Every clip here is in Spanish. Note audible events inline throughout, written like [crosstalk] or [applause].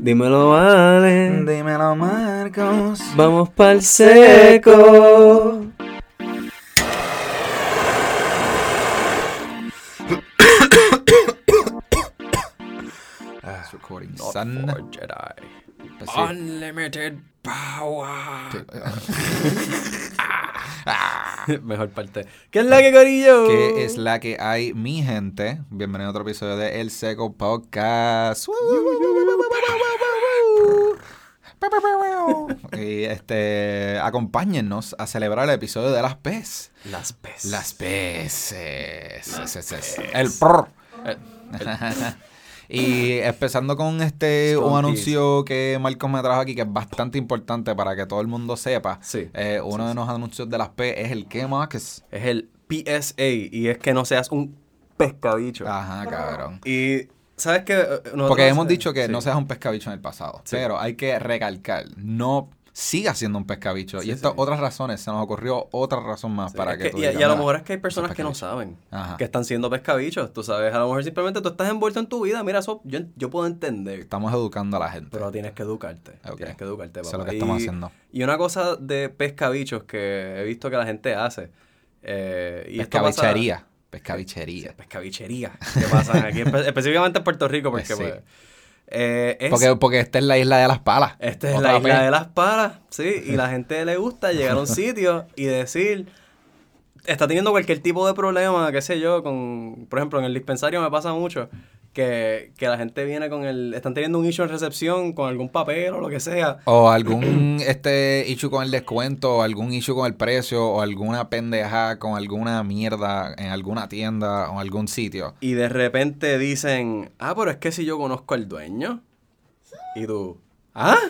Dímelo, vale. Dímelo, Marcos. Vamos pa'l seco. It's [coughs] recording, Not son. for Jedi. Unlimited power. [laughs] [laughs] Mejor parte. ¿Qué es la que corillo? ¿Qué es la que hay, mi gente? Bienvenido a otro episodio de El Seco Podcast. Y este, acompáñennos a celebrar el episodio de las PES. Las pes. Las PES. Es- es- es- El prr. Eh, [laughs] Y empezando con este un anuncio que Marcos me trajo aquí que es bastante importante para que todo el mundo sepa. Sí. Eh, uno de los anuncios de las P es el que Marcos. Es el PSA y es que no seas un pescabicho. Ajá, cabrón. Y ¿sabes qué? Eh, nosotros- Porque hemos dicho que sí. no seas un pescabicho en el pasado, Sí. pero hay que recalcar, no sigas siendo un pescabicho. Sí, y estas sí. otras razones, se nos ocurrió otra razón más Sí, para es que, que- tú y, a- digas, y a lo "Mira, mejor es que hay personas que no pescabicho". saben Ajá. que están siendo pescabichos, tú sabes, a lo mejor simplemente tú estás envuelto en tu vida, mira, eso yo, yo puedo entender, Estamos educando a la gente. pero tienes que educarte, Ok. tienes que educarte, Eso es papá. lo que estamos Y- haciendo. Y una cosa de pescabichos que he visto que la gente hace, eh, y esto pasa- Pescabichería. Pescabichería. pescabichería, que pasa aquí, espe- específicamente en Puerto Rico, porque [laughs] sí. pues, eh, es- Porque, porque esta es la isla de las palas. Esta es la isla de las palas, sí, y la [laughs] gente le gusta llegar a un sitio y decir, está teniendo cualquier tipo de problema, qué sé yo, con, por ejemplo, en el dispensario me pasa mucho que, que la gente viene con el, están teniendo un issue en recepción con algún papel o lo que sea, O algún [clears throat] este issue con el descuento, o algún issue con el precio, o alguna pendeja con alguna mierda en alguna tienda o algún sitio. y de repente dicen, ah, pero es que si yo conozco al dueño, y tú, ah,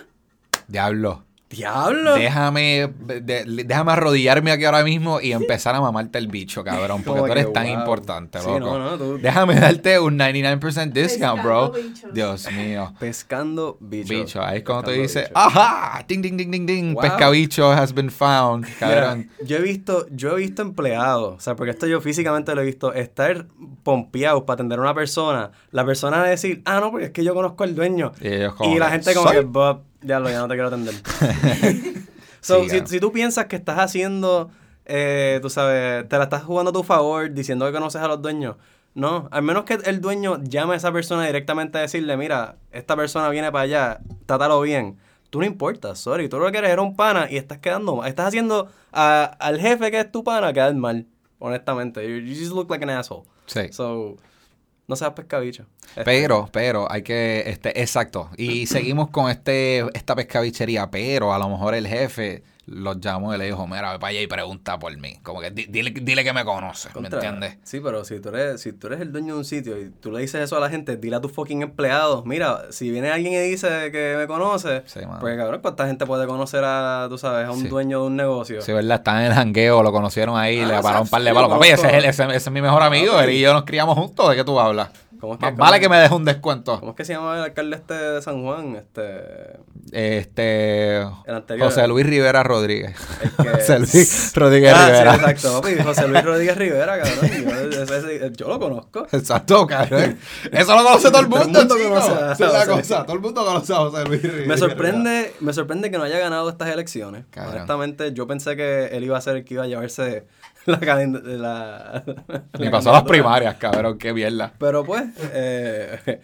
Diablo. Diablo. Déjame, de- déjame arrodillarme aquí ahora mismo y empezar a mamarte el bicho, cabrón, porque [laughs] tú eres tan wow. importante, Sí, loco. no, no, tú- Déjame darte un 99% discount, bro. Bichos. Dios mío. Pescando bichos. Bicho, ahí es cuando te Pescando dice, bichos. ¡ajá! Ding, ding, ding, ding, ding. Wow. Pescabicho has been found, cabrón. Mira, yo he visto, yo he visto empleados, o sea, porque esto yo físicamente lo he visto, estar pompeados para atender a una persona, la persona decir, ah, no, porque es que yo conozco al dueño. Y ellos como Y la gente como "Soy". que, Bob, ya lo, ya no te quiero atender. [laughs] so, Sí, si, si tú piensas que estás haciendo, eh, tú sabes, te la estás jugando a tu favor, diciendo que conoces a los dueños, no, al menos que el dueño llame a esa persona directamente a decirle, mira, esta persona viene para allá, trátalo bien. Tú no importas, sorry. Tú lo que eres era un pana y estás quedando mal. Estás haciendo a- al jefe que es tu pana quedar mal, honestamente. You, you just look like an asshole. Sí. So, no seas pescabicho. Pero, pero, hay que, este, exacto. Y [clears throat] seguimos con este, esta pescabichería, pero a lo mejor el jefe los llamó y le dijo, mira, ve para allá y pregunta por mí. Como que di- dile, dile que me conoce, ¿me contra- entiendes? Sí, pero si tú, eres, si tú eres el dueño de un sitio y tú le dices eso a la gente, dile a tus fucking empleados, mira, si viene alguien y dice que me conoce, Sí, pues cabrón, ¿cuánta gente puede conocer a, tú sabes, a un Sí. dueño de un negocio? Sí, ¿verdad? Están en el jangueo, lo conocieron ahí, Ah, le o pararon un par de palos. lo Papi, ese es, él, ese, ese es mi mejor amigo, Ah, él y yo nos criamos juntos. ¿De qué tú hablas? ¿Cómo es que, Más vale que me deje un descuento. ¿Cómo es que se llama el alcalde este de San Juan? Este... Este. El anterior. José Luis Rivera Rodríguez. El que- [laughs] José Luis Rodríguez Ah, sí, Rivera. exacto, papi. José Luis Rodríguez Rivera, cabrón. Yo, ese- ese- yo lo conozco. Exacto, cabrón. Eso lo conoce todo el Todo el mundo, mundo chico. conoce a Esa es la José Luis. cosa. Todo el mundo conoce a José Luis Rivera. Me sorprende, me sorprende que no haya ganado estas elecciones. Cabrón. Honestamente, yo pensé que él iba a ser el que iba a llevarse [laughs] la cadena de la. [laughs] Ni la pasó las candidatura. [laughs] primarias, cabrón. Qué mierda. Pero pues, eh,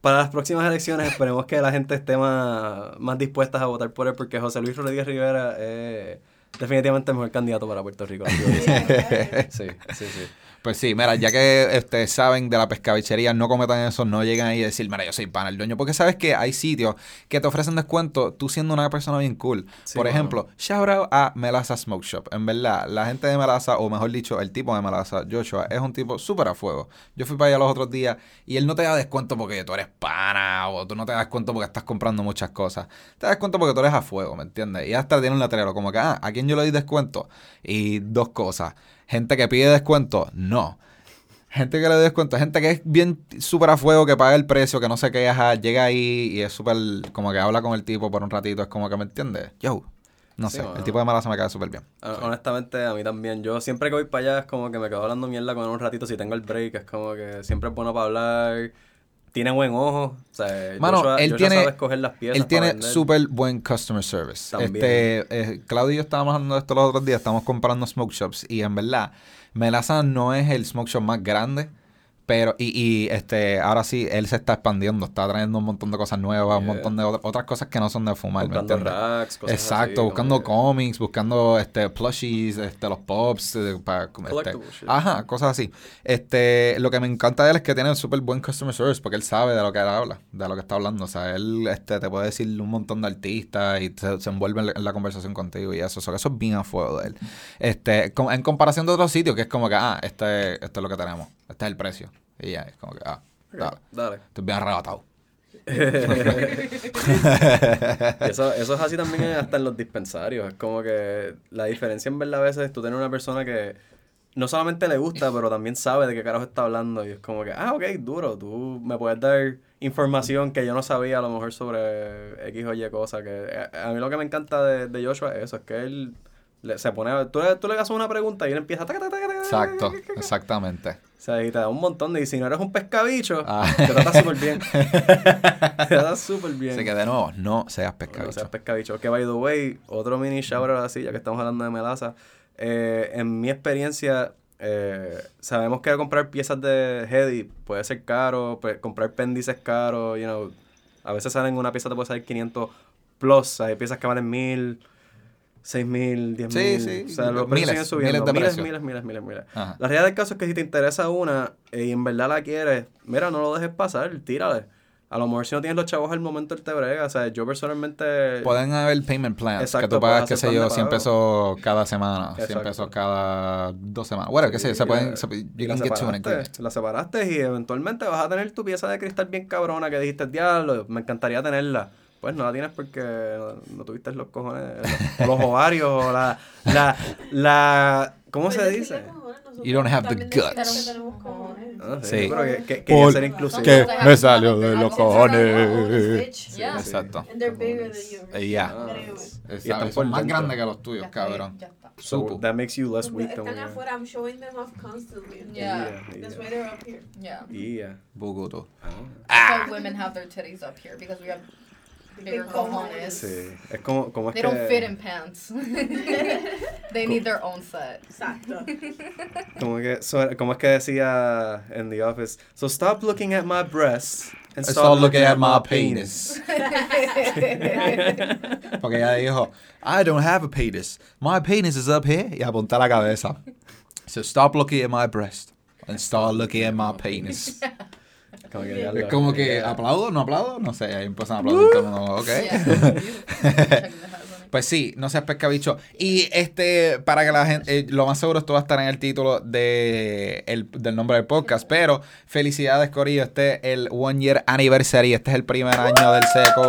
para las próximas elecciones esperemos que la gente esté más, más dispuesta a votar por él, porque José Luis Rodríguez Rivera es definitivamente el mejor candidato para Puerto Rico. sí, sí, sí. Pues sí, mira, ya que este, saben de la pescabichería, no cometan eso, no lleguen ahí a decir, mira, yo soy pana el dueño. Porque sabes que hay sitios que te ofrecen descuento tú siendo una persona bien cool. Sí, Por mano. ejemplo, shout out a Melaza Smoke Shop. En verdad, la gente de Melaza, o mejor dicho, el tipo de Melaza, Joshua, es un tipo súper a fuego. Yo fui para allá los otros días y él no te da descuento porque tú eres pana o tú no te das descuento porque estás comprando muchas cosas. Te das descuento porque tú eres a fuego, ¿me entiendes? Y hasta tiene un letrero como que, ah, ¿a quién yo le doy descuento? Y dos cosas. Gente que pide descuento, no. Gente que le doy descuento, gente que es bien súper a fuego, que paga el precio, que no se queja, llega ahí y es súper, como que habla con el tipo por un ratito, es como que me entiende. Yo, no Sí, sé, el tipo de malaza me cae súper bien. Ah, Honestamente, a mí también. Yo siempre que voy para allá es como que me quedo hablando mierda con él un ratito. Si tengo el break, es como que siempre es bueno para hablar. Tiene buen ojo. O sea, Mano, Joshua, él Joshua tiene, sabe escoger las piezas él para tiene vender. súper buen customer service. También. Este, eh, Claudio y yo estábamos hablando de esto los otros días, estamos comparando smoke shops y en verdad, Melaza no es el smoke shop más grande, pero, y, y este, ahora sí, él se está expandiendo, está trayendo un montón de cosas nuevas, un montón de otra- otras cosas que no son de fumar, ¿me Buscando entiendes? racks, cosas Exacto, así, buscando cómics, buscando este plushies, este, los pops, eh, para este, ajá, cosas así. Este, lo que me encanta de él es que tiene un súper buen customer service porque él sabe de lo que él habla, de lo que está hablando. O sea, él este, te puede decir un montón de artistas y se, se envuelve en la, en la conversación contigo y eso. O sea, eso es bien a fuego de él. Este, en comparación de otros sitios, que es como que, ah, este, esto es lo que tenemos, este es el precio. Y ya, es como que, ah, dale, Dale. estoy bien arrebatado. [laughs] Eso, eso es así también hasta en los dispensarios. Es como que la diferencia en verdad a veces es tú tener una persona que no solamente le gusta, pero también sabe de qué carajo está hablando. Y es como que, ah, ok, duro, tú me puedes dar información que yo no sabía a lo mejor sobre X o Y cosa. Que a, a mí lo que me encanta de, de Joshua es eso, es que él le- se pone, a- tú, le- tú le haces una pregunta y él empieza, Exacto, exactamente. O sea, y te da un montón de, y si no eres un pescabicho, Ah. te trata súper bien. [laughs] te trata súper bien. Así que de nuevo, no seas No pescadito. seas pescabicho. Que by the way, otro mini out así, ya que estamos hablando de melaza. eh, en mi experiencia, eh, sabemos que comprar piezas de Heady puede ser caro, pues, comprar pendis es caro, you know. A veces salen una pieza te puede salir 500 plus, hay piezas que valen 1000, 6000, 10000. Sí, sí, O sea, los precios miles, siguen subiendo. miles miles, miles, miles, miles. Ajá. La realidad del caso es que si te interesa una eh, y en verdad la quieres, mira, no lo dejes pasar, tírale. A lo mejor si no tienes los chavos al momento él te brega. O sea, yo personalmente... Pueden haber payment plans que Exacto, tú pagas, qué sé yo, de 100 pago. pesos cada semana, 100 Exacto. pesos cada dos semanas. Bueno, qué sé yo, se pueden, la- se, you la separaste. La separaste y eventualmente vas a tener tu pieza de cristal bien cabrona que dijiste, diablo, me encantaría tenerla. Pues no la tienes porque no, no tuviste los cojones, los, los ovarios o la, la, la, ¿cómo se dice? You don't have the guts. No sé, Sí. pero que, que, quería Por- ser inclusivo. que Sometimes me salió de los cojones. Yeah. Exacto. And they're bigger than yours. Eh. Ah, anyways. Y están por más grandes que los tuyos, cabrón. So, that makes you less weak. Que- afuera, I'm showing them off constantly. Yeah. That's yeah. why they're up here. Yeah. Yeah. Buguto. That's why women have their titties up here because we have bigger cojones. Sí. Es como, como es They que... don't fit in pants. [laughs] they need their own set. Exacto. [laughs] Como, que, so- como es que decía en The Office, so stop looking at my breasts and Stop looking at my penis. [laughs] Porque ella dijo, I don't have a penis. My penis is up here. Y apunta la cabeza. So stop looking at my breast and start looking at my penis. Como que, Es como que aplaudo, no aplaudo, no sé, ahí empiezan a [laughs] aplaudir todo el mundo, ok. [laughs] Pues sí, no seas pescabicho. Y este, para que la gente, eh, lo más seguro esto va a estar en el título de el, del nombre del podcast, pero felicidades Corillo, este es el one year anniversary, este es el primer año del seco.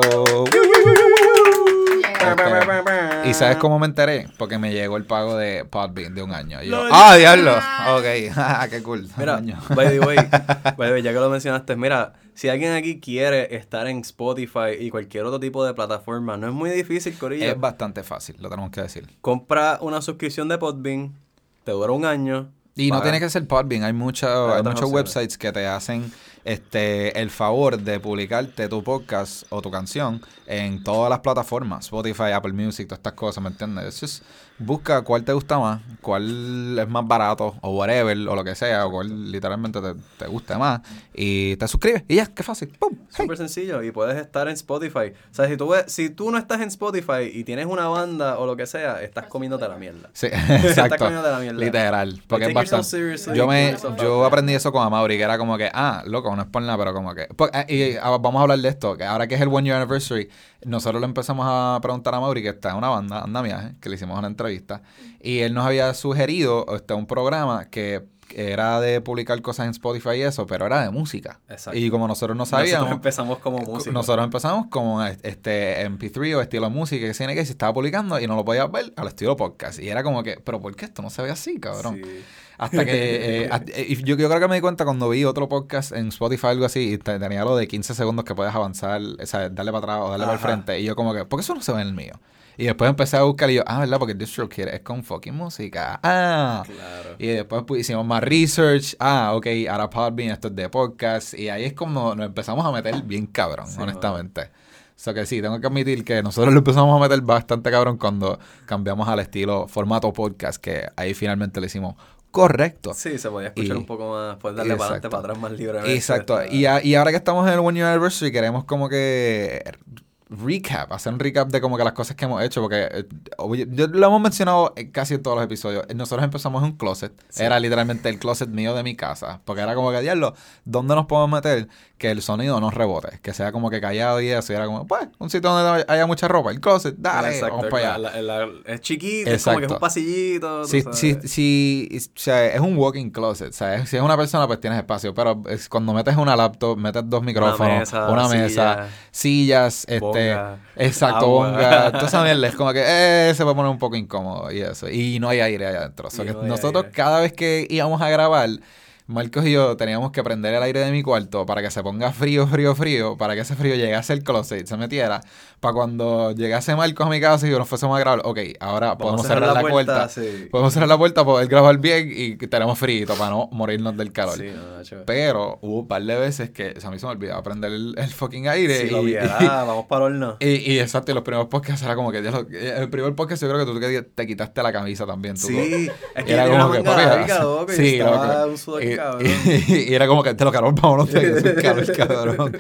Este, ¿Y sabes cómo me enteré? Porque me llegó el pago de Podbean de un año. Y yo. ¡Ah, diablo! Ok, [laughs] qué cool. Mira, by the way, [laughs] by the way, ya que lo mencionaste, mira, si alguien aquí quiere estar en Spotify y cualquier otro tipo de plataforma, no es muy difícil, Corillo. Es bastante fácil, lo tenemos que decir. Compra una suscripción de Podbean, te dura un año. Y no tiene que ser Podbean, hay, mucha- Hay muchos opciones. websites que te hacen este el favor de publicarte tu podcast o tu canción en todas las plataformas, Spotify, Apple Music, todas estas cosas, ¿me entiendes? Es just, busca cuál te gusta más, cuál es más barato o whatever, o lo que sea, o cuál literalmente te, te guste más, y te suscribes y ya, qué fácil, ¡pum! Hey. Súper sencillo y puedes estar en Spotify. O sea, si tú, ves, si tú no estás en Spotify y tienes una banda o lo que sea, estás comiéndote la mierda. Sí, [laughs] Estás [laughs] exacto. comiéndote la mierda. Literal. Porque es bastante. Yo, me, yo aprendí eso con Amaury, que era como que, ah, loco, no es por nada, pero como que. por- ah, y ah, vamos a hablar de esto, que ahora que es el One Year Anniversary, nosotros le empezamos a preguntar a Amaury, que está en una banda, Anda Viaje, que le hicimos una entrevista, y él nos había sugerido este, un programa que era de publicar cosas en Spotify y eso, pero era de música. Exacto. Y como nosotros no Nosotros sabíamos. empezamos como músicos. Nosotros empezamos como este MP3 o estilo música que tiene que se estaba publicando y no lo podías ver al estilo podcast. Y era como que, pero ¿por qué esto no se ve así, cabrón? Sí. Hasta que [laughs] eh, hasta- eh, yo, yo creo que me di cuenta cuando vi otro podcast en Spotify algo así y te- tenía lo de 15 segundos que puedes avanzar, o sea, darle para atrás o darle para el frente. Y yo como que, ¿por qué eso no se ve en el mío? Y después empecé a buscar y yo, ah, ¿verdad? Porque DistroKid es con fucking música. Ah. Claro. Y después pues, hicimos más research. Ah, ok, ahora Podbean, esto es de podcast. Y ahí es como nos empezamos a meter bien cabrón, Sí, honestamente. O sea que sí, tengo que admitir que nosotros lo empezamos a meter bastante cabrón cuando cambiamos al estilo formato podcast, que ahí finalmente le hicimos correcto. Sí, se podía escuchar Y- un poco más, pues darle para adelante, para atrás más libremente. Exacto. Y, a- y ahora que estamos en el One Year Anniversary, queremos como que recap, hacer un recap de como que las cosas que hemos hecho, porque eh, oye, yo lo hemos mencionado en casi en todos los episodios. Nosotros empezamos en un closet, Sí. era literalmente el closet mío de mi casa, porque era como que, diablo, ¿dónde nos podemos meter que el sonido no rebote? Que sea como que callado y eso, y era como, pues, un sitio donde haya mucha ropa, el closet, dale, Exacto, vamos para allá. la- la- la- es chiquito, es como que es un pasillito. sabes. si, si, o sea, es un walking closet, o sea, si es una persona, pues tienes espacio, pero es cuando metes una laptop, metes dos micrófonos, una mesa, silla, sillas, este, bonga, exacto, agua. bonga, esa [laughs] mierda, es como que eh, se puede poner un poco incómodo y eso, y no hay aire allá adentro, o sea, Y que no nosotros aire. cada vez que íbamos a grabar, Marcos y yo teníamos que prender el aire de mi cuarto para que se ponga frío, frío, frío, para que ese frío llegase al closet y se metiera, para cuando llegase Marcos a mi casa y nos fuésemos a grabar, ok, ahora podemos a cerrar, la, puerta, sí. podemos cerrar la puerta, poder grabar bien y tenemos frío para no morirnos del calor. Sí, no. Pero hubo un par de veces que o sea, a mí se me olvidaba prender el, el fucking aire. Lo y, viera, vamos para el horno. y, y exacto, y los primeros podcasts era como que, el primer podcast yo creo que tú que te quitaste la camisa también. tú, Sí, es Y que era como que, papi, y sí, loco. Y, cabrón. y- [laughs] y era como que te lo cabrón, vámonos de calor, [laughs] cabrón.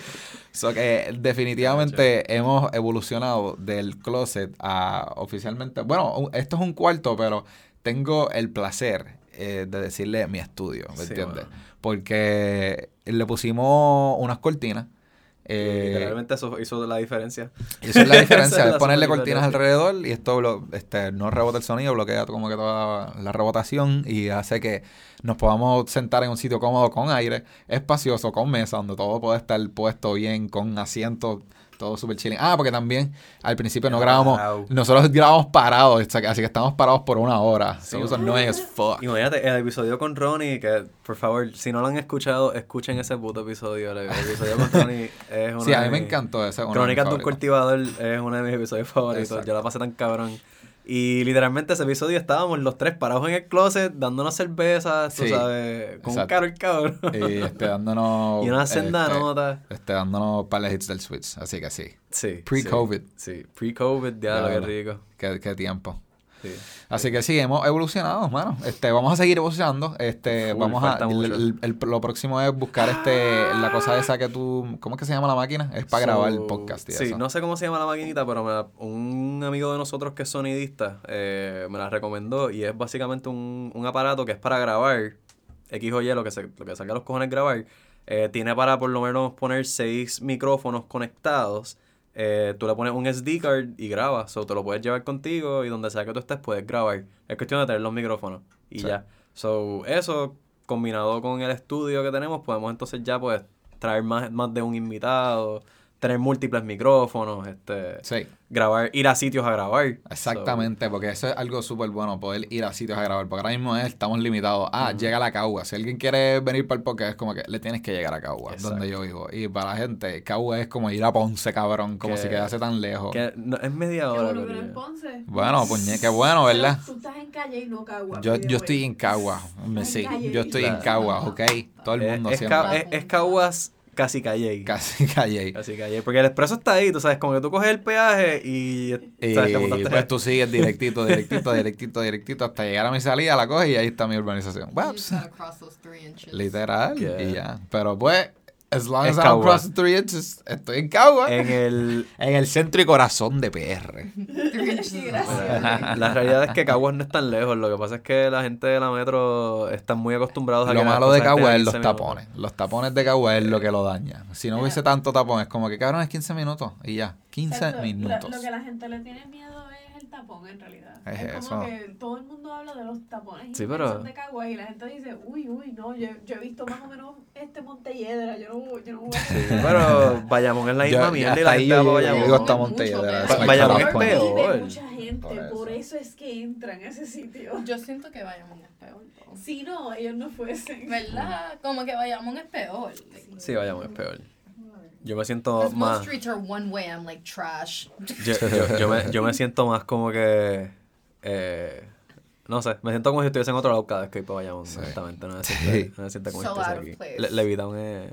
So que definitivamente hemos evolucionado del closet a oficialmente. Bueno, esto es un cuarto, pero tengo el placer eh, de decirle mi estudio, ¿me Sí, entiendes? Porque le pusimos unas cortinas. Eh, Literalmente eso hizo la diferencia. [laughs] Eso es la diferencia, es ponerle cortinas alrededor y esto este, no rebota el sonido, bloquea como que toda la rebotación y hace que nos podamos sentar en un sitio cómodo con aire, espacioso, con mesa, donde todo puede estar puesto bien, con asientos, todo súper chilling. Ah, porque también al principio no grabamos, Wow. nosotros grabamos parados, así que estamos parados por una hora. Sí, Somos annoying as fuck. Imagínate, el episodio con Ronnie, que por favor, si no lo han escuchado, escuchen ese puto episodio. El [laughs] episodio con Ronnie es una Sí, a mí me encantó ese. Crónicas de un cultivador es uno de mis episodios favoritos. Exacto. Yo la pasé tan cabrón. Y literalmente ese episodio estábamos los tres parados en el closet, dándonos cervezas, tú Sí, sabes, con un exacto. caro el cabrón. Y este, dándonos. [laughs] y una senda este, nota. Este, dándonos para hits del Switch. Así que sí. Sí. Pre-COVID. Sí, sí. pre-COVID, ya lo que rico. Qué, qué tiempo. Sí. Así que sí, hemos evolucionado, mano. Este, vamos a seguir evolucionando. Este, vamos a. mucho. el- el- lo próximo es buscar este, la cosa esa que tú. ¿Cómo es que se llama la máquina? Es para grabar el podcast y Sí, eso. no sé cómo se llama la maquinita, pero me la- un amigo de nosotros que es sonidista eh, me la recomendó y es básicamente un, un aparato que es para grabar X o Y, lo que, se, lo que salga a los cojones grabar. Eh, tiene para por lo menos poner seis micrófonos conectados. Eh, tú le pones un SD card y grabas. O te lo puedes llevar contigo y donde sea que tú estés puedes grabar. Es cuestión de tener los micrófonos y Sí. ya. So, eso combinado con el estudio que tenemos, podemos entonces ya pues traer más, más de un invitado, tener múltiples micrófonos, este, Sí, grabar, ir a sitios a grabar. exactamente, porque eso es algo súper bueno, poder ir a sitios a grabar. Porque ahora mismo es- estamos limitados. Ah, llega a la Cagua. Si alguien quiere venir para el podcast, es como que le tienes que llegar a Cagua, Exacto. donde yo vivo. Y para la gente, Cagua es como ir a Ponce, cabrón, como Que- si quedase tan lejos. Que no- es media Qué hora. bueno en Ponce. Bueno, puñe, qué bueno, ¿verdad? Pero Tú estás en calle y no cagua. Yo, yo estoy en Cagua, en sí, yo estoy en. Cagua, ok. Todo el mundo es, siempre. es, es Caguas casi calle. Casi [laughs] calle. Casi calle. Porque el expreso está ahí, tú sabes, como que tú coges el peaje y, Y ¿sabes? te pues tú sigues directito, directito, [laughs] directito, directito hasta llegar a mi salida, la coges y ahí está mi urbanización. Literal, Yeah. y ya. Pero pues, as long as I don't cross the three inches, estoy en Cagua. en el... En el centro y corazón de PR. [laughs] La realidad es que Caguas no es tan lejos. Lo que pasa es que la gente de la metro están muy acostumbrados a Lo que malo de cosas estén Cagua a es los 15 minutos. tapones. Los tapones de Cagua es lo que lo daña. Si no hubiese tanto tapón, es como que cabrón, es 15 minutos y ya. 15 Exacto, minutos. Lo que la gente le tiene miedo es tapón, en realidad. Es Es, eso. como que todo el mundo habla de los tapones Sí, pero- de Cagua y la gente dice, uy, uy, no, yo, yo he visto más o menos este Montelledra, yo no, yo no voy a... Sí, pero Bayamón es la Yo- misma mierda y hasta la gente va yo Bayamón. digo, está Mucho Montelledra, eso Bayamón es peor. Vive mucha gente, Por por eso. eso. es que entran a ese sitio. Yo siento que Bayamón es peor. Si no, ellos no fuesen. ¿Verdad? Como que Bayamón es peor. Sí, Bayamón es peor. Yo me siento Because most más. streets are one way. I'm like trash. Yo, yo- yo [laughs] me, yo me siento más como que. Eh, no sé, me siento como si estuviese en otro lado cada vez que voy para Bayamón, Sí. honestamente. No me Sí. siento, no me siento como si estuviese aquí. Le, Levitown es.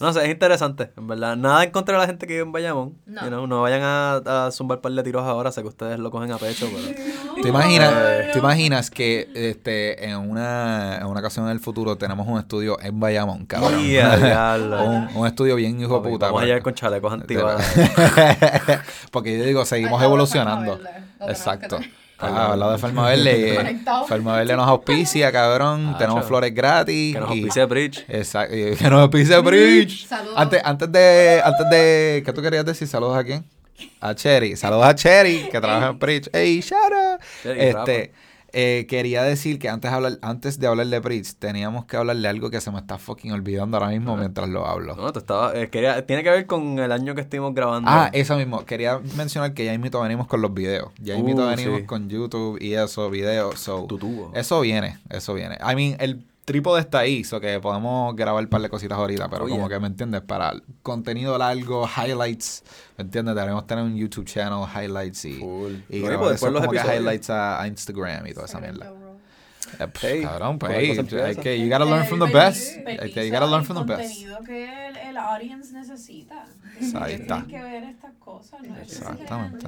No sé, es interesante, en verdad. Nada en contra de la gente que vive en Bayamón. No. you know, no vayan a, a zumbar par de tiros ahora, sé que ustedes lo cogen a pecho, pero. [laughs] ¿Te imaginas, Eh. ¿te imaginas que este, en, una, en una ocasión en el futuro tenemos un estudio en Bayamón, cabrón? [laughs] [laughs] Un, un estudio bien hijo de puta. Vamos a llegar con chalecos antibalas. Porque yo digo, seguimos evolucionando. Exacto. Ah, al lado de Farma Verde. [laughs] Conectado. Farma Verde nos auspicia, [laughs] cabrón. Ah, Tenemos flores gratis. Que nos y- auspicie Bridge. Exacto. y Que nos auspicie Bridge. Saludos. Antes, antes de, antes de, ¿qué tú querías decir? Saludos a quién? A Cherry. Saludos a Cherry, que trabaja en Bridge. ¡Ey! Cherry, Este, eh, quería decir que antes, de hablar, antes de hablar de Bridge, teníamos que hablar de algo que se me está fucking olvidando ahora mismo mientras lo hablo. No, te estaba. eh, quería, tiene que ver con el año que estuvimos grabando. Ah, eso mismo. Quería mencionar que ya invito venimos con los videos. Ya invito Uh, venimos sí. con YouTube y eso, videos. So, Tu tubo. eso viene, eso viene. I mean, el trípode está ahí, so que podemos grabar un par de cositas ahorita, pero Oh, como yeah. que, ¿me entiendes? Para contenido largo, highlights, ¿me entiendes? Debemos tener un YouTube channel, highlights y, Full. y No, después eso los como que highlights a, a Instagram y toda esa mierda. Hey, cabrón, pues, hey, you gotta learn from the best. que, you gotta learn from the el best. contenido que el, el audience necesita. Ahí está. Que ver estas cosas. No Exactamente.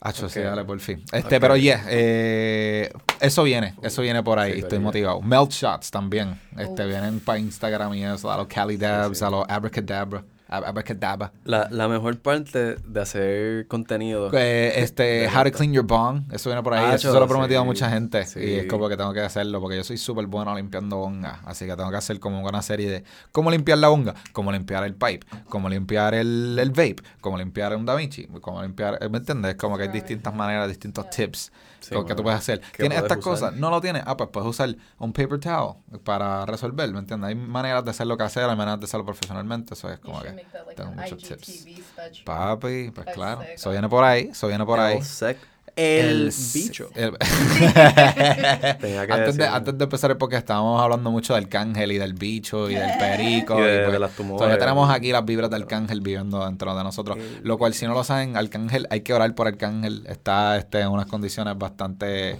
Hacho, sí, Ok. dale, por fin. Este, pero yeah, eh, eso viene, eso viene por ahí, Sí, estoy motivado. Melt shots también, este, vienen para Instagram y eso, a los Cali Dabs, sí. a los Abracadabra, ab- Abracadabra. La, la mejor parte de hacer contenido. Eh, este, How to. Clean Your Bong, eso viene por ahí, Ah, eso se lo he sí, prometido a mucha gente sí. y es como que tengo que hacerlo porque yo soy súper bueno limpiando bonga, así que tengo que hacer como una serie de cómo limpiar la bonga, cómo limpiar el pipe, cómo limpiar el, el vape, cómo limpiar un Da Vinci, cómo limpiar, ¿me entiendes? Como que hay distintas maneras, distintos tips Sí, que tú puedes hacer. ¿Qué ¿Tienes estas usar? cosas? ¿No lo tienes? Ah, pues puedes usar un paper towel para resolver, ¿me entiendes? Hay maneras de hacerlo casero, hay maneras de hacerlo profesionalmente, eso es como que like tengo muchos tips. IGTV. Papi, pues claro, eso viene por ahí, eso viene por ahí. Sec- el bicho. el- [laughs] antes, de, antes de empezar porque estábamos hablando mucho del cángel y del bicho y del [laughs] perico. Y de- pues, de las tumores. Todavía tenemos aquí las vibras del cángel viviendo dentro de nosotros. Lo cual, si no lo saben, Arcángel, hay que orar por Arcángel. Está este, en unas condiciones bastante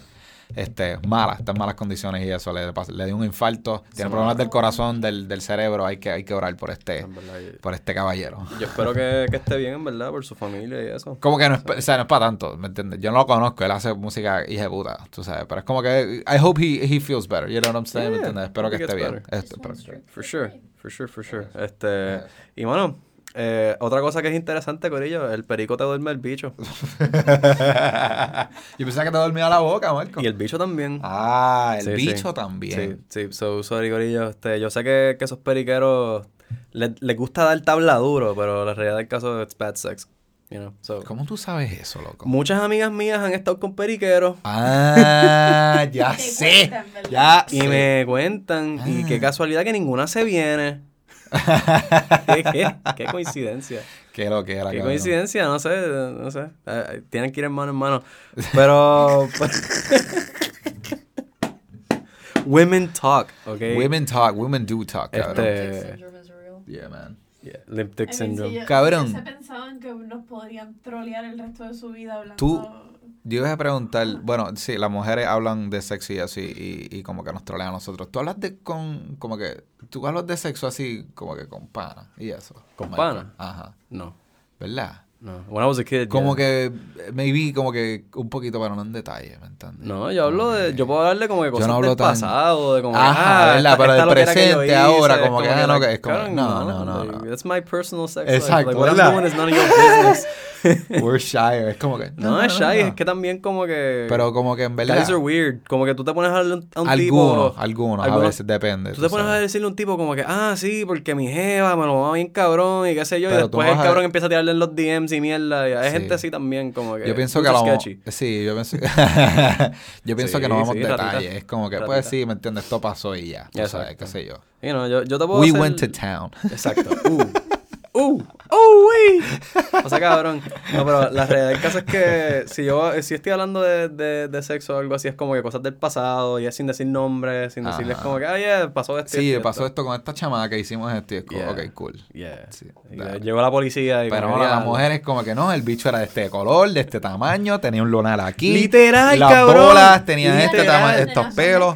este, malas, está en malas condiciones y eso. Le, le dio un infarto, tiene problemas del corazón, del, del cerebro. Hay que, hay que orar por este, verdad, por este caballero. Yo espero que, que esté bien, en verdad, por su familia y eso. Como que no es, o sea, no es para tanto, ¿me entiendes? Yo no lo conozco, él hace música hija puta, tú sabes, pero es como que I hope he, he feels better, you know what I'm saying, ¿me Yeah, entiendes? Espero que esté bien. Este. For sure, for sure, for sure. Este, y bueno, eh, otra cosa que es interesante, Corillo, el perico te duerme el bicho. [laughs] Yo pensaba que te dormía la boca, Marco. Y el bicho también. Ah, el Sí, bicho sí. también. Sí, sí, so, sorry, Corillo. Este, yo sé que, que esos periqueros les, les gusta dar tabla duro, pero la realidad del caso es bad sex. You know, so. ¿Cómo tú sabes eso, loco? Muchas amigas mías han estado con periqueros Ah, [laughs] ya sé. cuentan. Ya y sé. me cuentan, y Ah. qué casualidad que ninguna se viene. ¿Qué, [laughs] qué, qué coincidencia. Qué lo que era, Qué cabrón. coincidencia, no sé, no sé. Eh, tienen que ir en mano en mano. Pero. pues, [laughs] women talk, ¿ok? Women talk, women do talk, cabrón. Este-. Yeah, man. Yeah, Limp Dick I mean, Syndrome. si Cabrón. ellos se pensaban que nos podrían trolear el resto de su vida hablando. Tú- Yo iba a preguntar, bueno, sí, las mujeres hablan de sexo y así, y, y como que nos trolean a nosotros. ¿Tú hablas de con, como que, tú hablas de sexo así, como que con pana y eso? ¿Con pana? Ajá, No, ¿verdad? no. When I was a kid. Como yeah. que, maybe, como que un poquito, pero no en detalle, ¿me entiendes? No, yo hablo Como de. que- Yo puedo hablarle como que Yo cosas no hablo del tan- pasado, de como. que, Ajá, ah, ¿verdad? Pero del que yo presente ahora, como que, ah, no, que es como- no, no, no, like, no. That's my personal sex life. Exacto, Like, what ¿verdad? I'm doing is none of your business. [laughs] [laughs] We're shy, es como que... No, es shy, no. es que también como que. Pero como que en verdad... Guys are weird. Como que tú te pones a, hablarle a un algunos, tipo. algunos, a algunos- veces depende. Tú te pones a sabes. decirle a un tipo como que, ah, sí, porque mi jeva me lo va bien cabrón y qué sé yo. Pero y tú después no el vas a- cabrón empieza a tirarle en los DMs y mierda. Y hay Sí. gente así también, como que. Yo pienso que a lo sketchy. Sí, yo pienso, [laughs] [laughs] yo pienso Sí, que no vamos sí, a detalles. Es como que, pues Ratita. sí, ¿me entiendes? Esto pasó y ya. Tú sabes, Exacto. qué sé yo. You know, yo, yo te puedo We hacer- went to town. Exacto. Uh, ¡Uh! ¡Uh, uy! [laughs] O sea, cabrón. No, pero la realidad del caso es que si yo si estoy hablando de, de, de sexo o algo así, es como que cosas del pasado, y es sin decir nombres, sin decirles como que, ah, yeah, pasó esto. Sí, y pasó esto. esto con esta chamaca que hicimos esto y es como, Yeah. ok, cool. Yeah. Sí, llegó la policía y Pero como ahora que, la ah, mujer es como que no, el bicho era de este color, de este tamaño, tenía un lunar aquí. Literal, Las cabrón. bolas tenían este Literal. tamaño, estos pelos.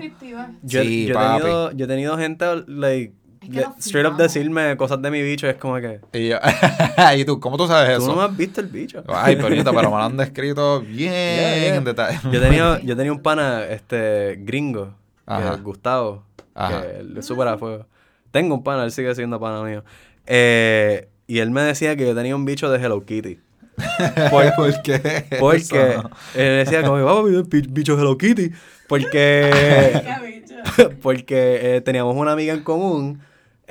Yo, Sí, yo he papi. tenido, yo he tenido gente, like, Es que straight up decirme cosas de mi bicho, es como que, Y, yo, [laughs] ¿Y tú, ¿cómo tú sabes tú eso? no me has visto el bicho. Ay, perrito, pero me lo han [laughs] descrito bien Yeah, yeah. en detalle. Yo tenía, [laughs] yo tenía un pana, este, gringo, que Ajá. es Gustavo, Ajá. que él es súper a fuego. Tengo un pana, él sigue siendo pana mío. Eh, y él me decía que yo tenía un bicho de Hello Kitty. ¿Por, ¿Por qué? Porque eso? él decía como, vamos, oh, bicho Hello Kitty. Porque, porque eh, teníamos una amiga en común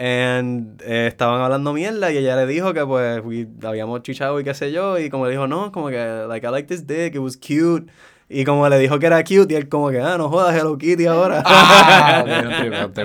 and, eh, estaban hablando mierda y ella le dijo que pues we- habíamos chichado y qué sé yo y como le dijo, no, como que, like, I like this dick, it was cute. Y como le dijo que era cute y él como que, ah, no jodas Hello Kitty ahora. Ah. [laughs]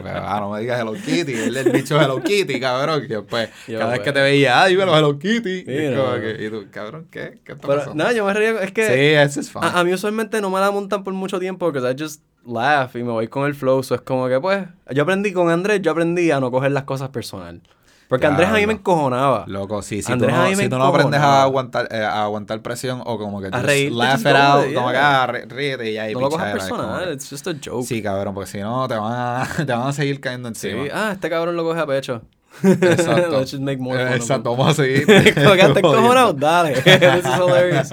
Ah, no me digas Hello Kitty. Él el bicho Hello Kitty, cabrón. Que después, Yo, cada vez pues. que te veía, ah, dímelo Hello Kitty. Sí, y, no, como que- y tú, cabrón, ¿qué? ¿Qué está Pero pasando? no, yo me reía, es que sí, ese es fun. a, a mí usualmente no me la montan por mucho tiempo porque I just laugh y me voy con el flow. So es como que pues, yo aprendí con Andrés, yo aprendí a no coger las cosas personal. Porque Andrés a mí me Diablo. encojonaba. Loco, sí, si Andrés tú a no, mí me si tú no aprendes a aguantar, eh, a aguantar presión o como que A reírte, laugh it out, como que ah, rí- ríete y ya. y no lo cojas personal, it's just a joke. Sí, cabrón, porque si no te van a, [laughs] te van a seguir cayendo Sí, encima. ah, este cabrón lo coge a pecho. Exacto. [laughs] Let's just make more fun Exacto, vamos a seguir. [laughs] Como que te encojonado, dale. This is hilarious.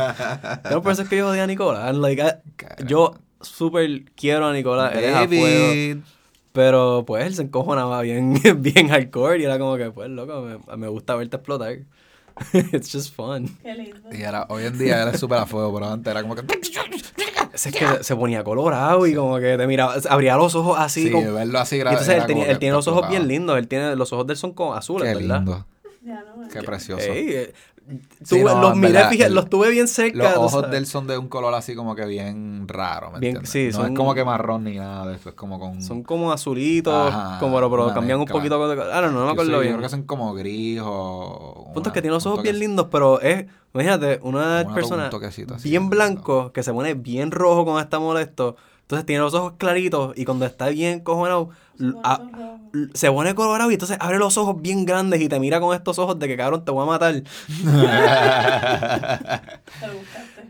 No, por eso es que yo odio a Nicolás. Like, I- yo súper quiero a Nicolás. Él es a fuego. Pero pues él se encojonaba bien, [laughs] bien hardcore y era como que, pues loco, me, me gusta verte explotar. [laughs] It's just fun. Qué lindo. Y ahora, hoy en día él es súper a fuego, pero antes era como que... Ese es que se ponía colorado y como que te miraba, abría los ojos así. Sí, como- verlo así entonces era él, tenía, él tiene los ojos bien lindos, él tiene, los ojos de él son como azules, Qué ¿verdad? lindo, Ya no qué precioso. Ey, Sí, tuve- no, los miré, los tuve bien cerca. Los ojos de él son de un color así como que bien raro, ¿me Bien- entiendes? sí, no son- es como que marrón ni nada de eso, es como con... Son como azulitos, Ajá, como, pero, pero cambian un poquito. Ah, no, no me Yo acuerdo sí, yo bien. creo que son como gris o... Punto es que tiene los ojos bien lindos, pero es, imagínate, una persona bien blanco que se pone bien rojo cuando está molesto. Entonces tiene los ojos claritos y cuando está bien cojonado, a- se pone colorado y entonces abre los ojos bien grandes y te mira con estos ojos de que cabrón te voy a matar. [laughs] Te.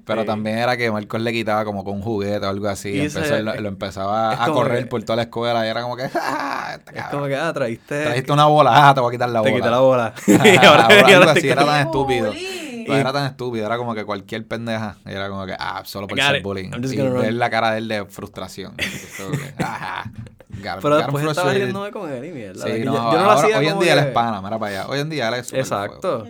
Pero Sí. también era que Marcos le quitaba como con un juguete o algo así. Y ese- empezó- lo, lo empezaba a correr que- por toda la escuela y era como que... [laughs] ¡Ah, este Es cabrón! como que, ah, traíste. Trajiste una bola, ah, te voy a quitar la te bola. quité la bola. [laughs] y ahora, y algo ahora así, te- era tan ¡Qué estúpido. Bullying! Era tan estúpido, era como que cualquier pendeja. Era como que, ah, solo por ser it. bullying. I'm just Y ver la cara de él de frustración. Que, [laughs] ajá, got- Pero después estaba riéndome con él y mierda. Sí, no, yo, yo no lo hacía hoy en día él que- es pana, mira para allá. Hoy en día él es. Exacto.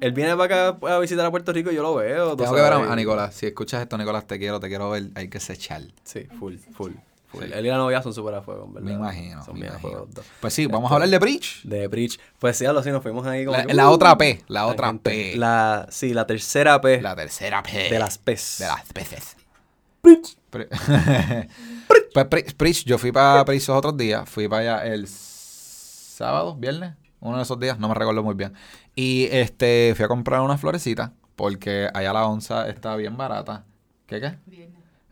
Él viene para acá a visitar a Puerto Rico y yo lo veo. Tengo que ver a, a Nicolás. Si escuchas esto, Nicolás, te quiero, te quiero ver. Hay que sechar. Sí, full, full. Sí. Él y la novia son súper a fuego, en ¿verdad? Me imagino. Son me bien a imagino. fuego los dos. Pues sí, vamos a hablar de Breach. De Breach. Pues sí, algo así, nos fuimos ahí como La, que, la uh, otra P. La otra. P. La, sí, la tercera P La tercera P. de las P's. De las peces. Breach. [laughs] Pues Preach, yo fui para Preach los otros días. Fui para allá el sábado, viernes, uno de esos días, no me recuerdo muy bien. Y este fui a comprar unas florecitas porque allá la onza está bien barata. ¿Qué qué?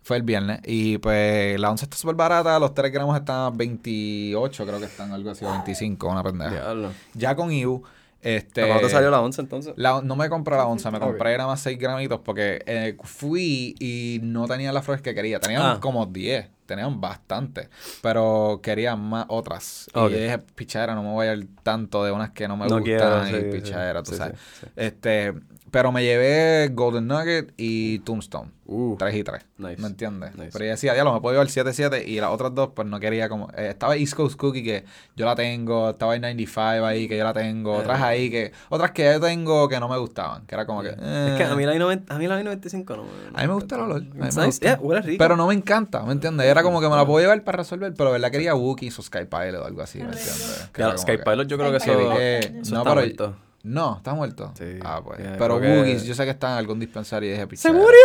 Fue el viernes. Y pues la onza está súper barata. Los 3 gramos están a 28, creo que están algo así, o 25, una pendeja. Diablo. Ya con IU, este. ¿Cuándo te salió la once entonces? La- no me compré la onza, me compré nada más 6 gramitos porque eh, fui y no tenía las flores que quería. Tenían Ah. como 10, tenían bastante, pero quería más otras. Y dije, pichadera, no me voy a ir tanto de unas que no me No gustan quiero, y sí, sí, pichadera, tú sí, sabes. Este, pero me llevé Golden Nugget y Tombstone. Uh, 3 y 3. Nice. ¿Me entiendes? Nice. Pero yo decía, diablo, me puedo llevar 7-7 y las otras dos, pues no quería como. eh, estaba East Coast Cookie que yo la tengo, estaba el 95 ahí que yo la tengo, otras Eh. ahí que. Otras que yo tengo que no me gustaban, que era como que. Es que a mí eh, la I-90 a mí la I-95 no me... a mí me gusta el olor. a mí me gusta. Yeah, huele rico. Pero no me encanta, ¿me entiendes? Era como que me la puedo llevar para resolver, pero de verdad quería Wookiees o Sky Pilot o algo así, ¿me entiendes? Que Ya, era como Sky que- Pilot yo creo que eso... que eso no, está pero muerto. no, está muerto. Sí, Ah, pues. yeah, pero que- Wookiees, yo sé que está en algún dispensario y dije, ¡Se murió!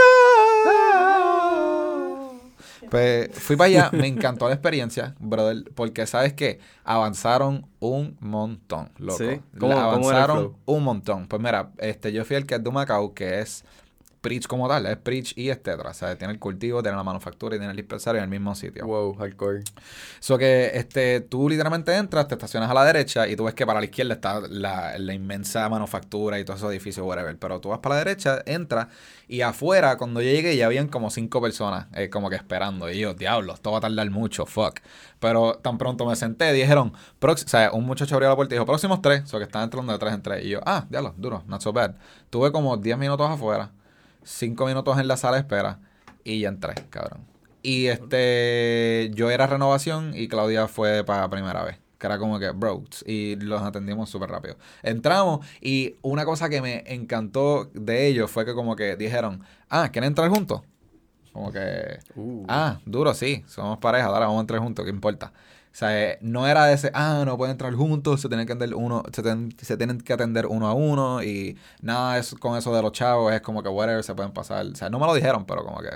Pues fui para allá, me encantó la experiencia, brother, porque sabes que avanzaron un montón, loco. Sí. La- ¿Cómo- cómo era el avanzaron un montón. Pues mira, este, yo fui el que es de Macao, que es Preach como tal, es Preach y es Tetra. O sea, tiene el cultivo, tiene la manufactura y tiene el dispensario en el mismo sitio. Wow, hardcore. So que este, tú literalmente entras, te estacionas a la derecha y tú ves que para la izquierda está la, la inmensa manufactura y todos esos edificios, whatever. Pero tú vas para la derecha, entras y afuera, cuando yo llegué, ya habían como cinco personas eh, como que esperando. Y yo, diablo, esto va a tardar mucho, fuck. Pero tan pronto me senté, dijeron, o sea, un muchacho abrió la puerta y dijo, próximos tres, o que estaban entrando de tres en tres. Y yo, ah, diablo, duro, not so bad. Tuve como 10 minutos afuera, 5 minutos en la sala de espera y ya entré, cabrón. Y este, yo era renovación y Claudia fue para primera vez. Que era como que, bro, y los atendimos súper rápido. Entramos y una cosa que me encantó de ellos fue que como que dijeron, ah, ¿quieren entrar juntos? Como que, Uh. ah, duro, sí, somos pareja, dale, vamos a entrar juntos, ¿qué importa? O sea, eh, no era de ese, ah, no pueden entrar juntos, se tienen que atender uno, se, ten- se tienen que atender uno a uno y nada es con eso de los chavos, es como que whatever, se pueden pasar. O sea, no me lo dijeron, pero como que,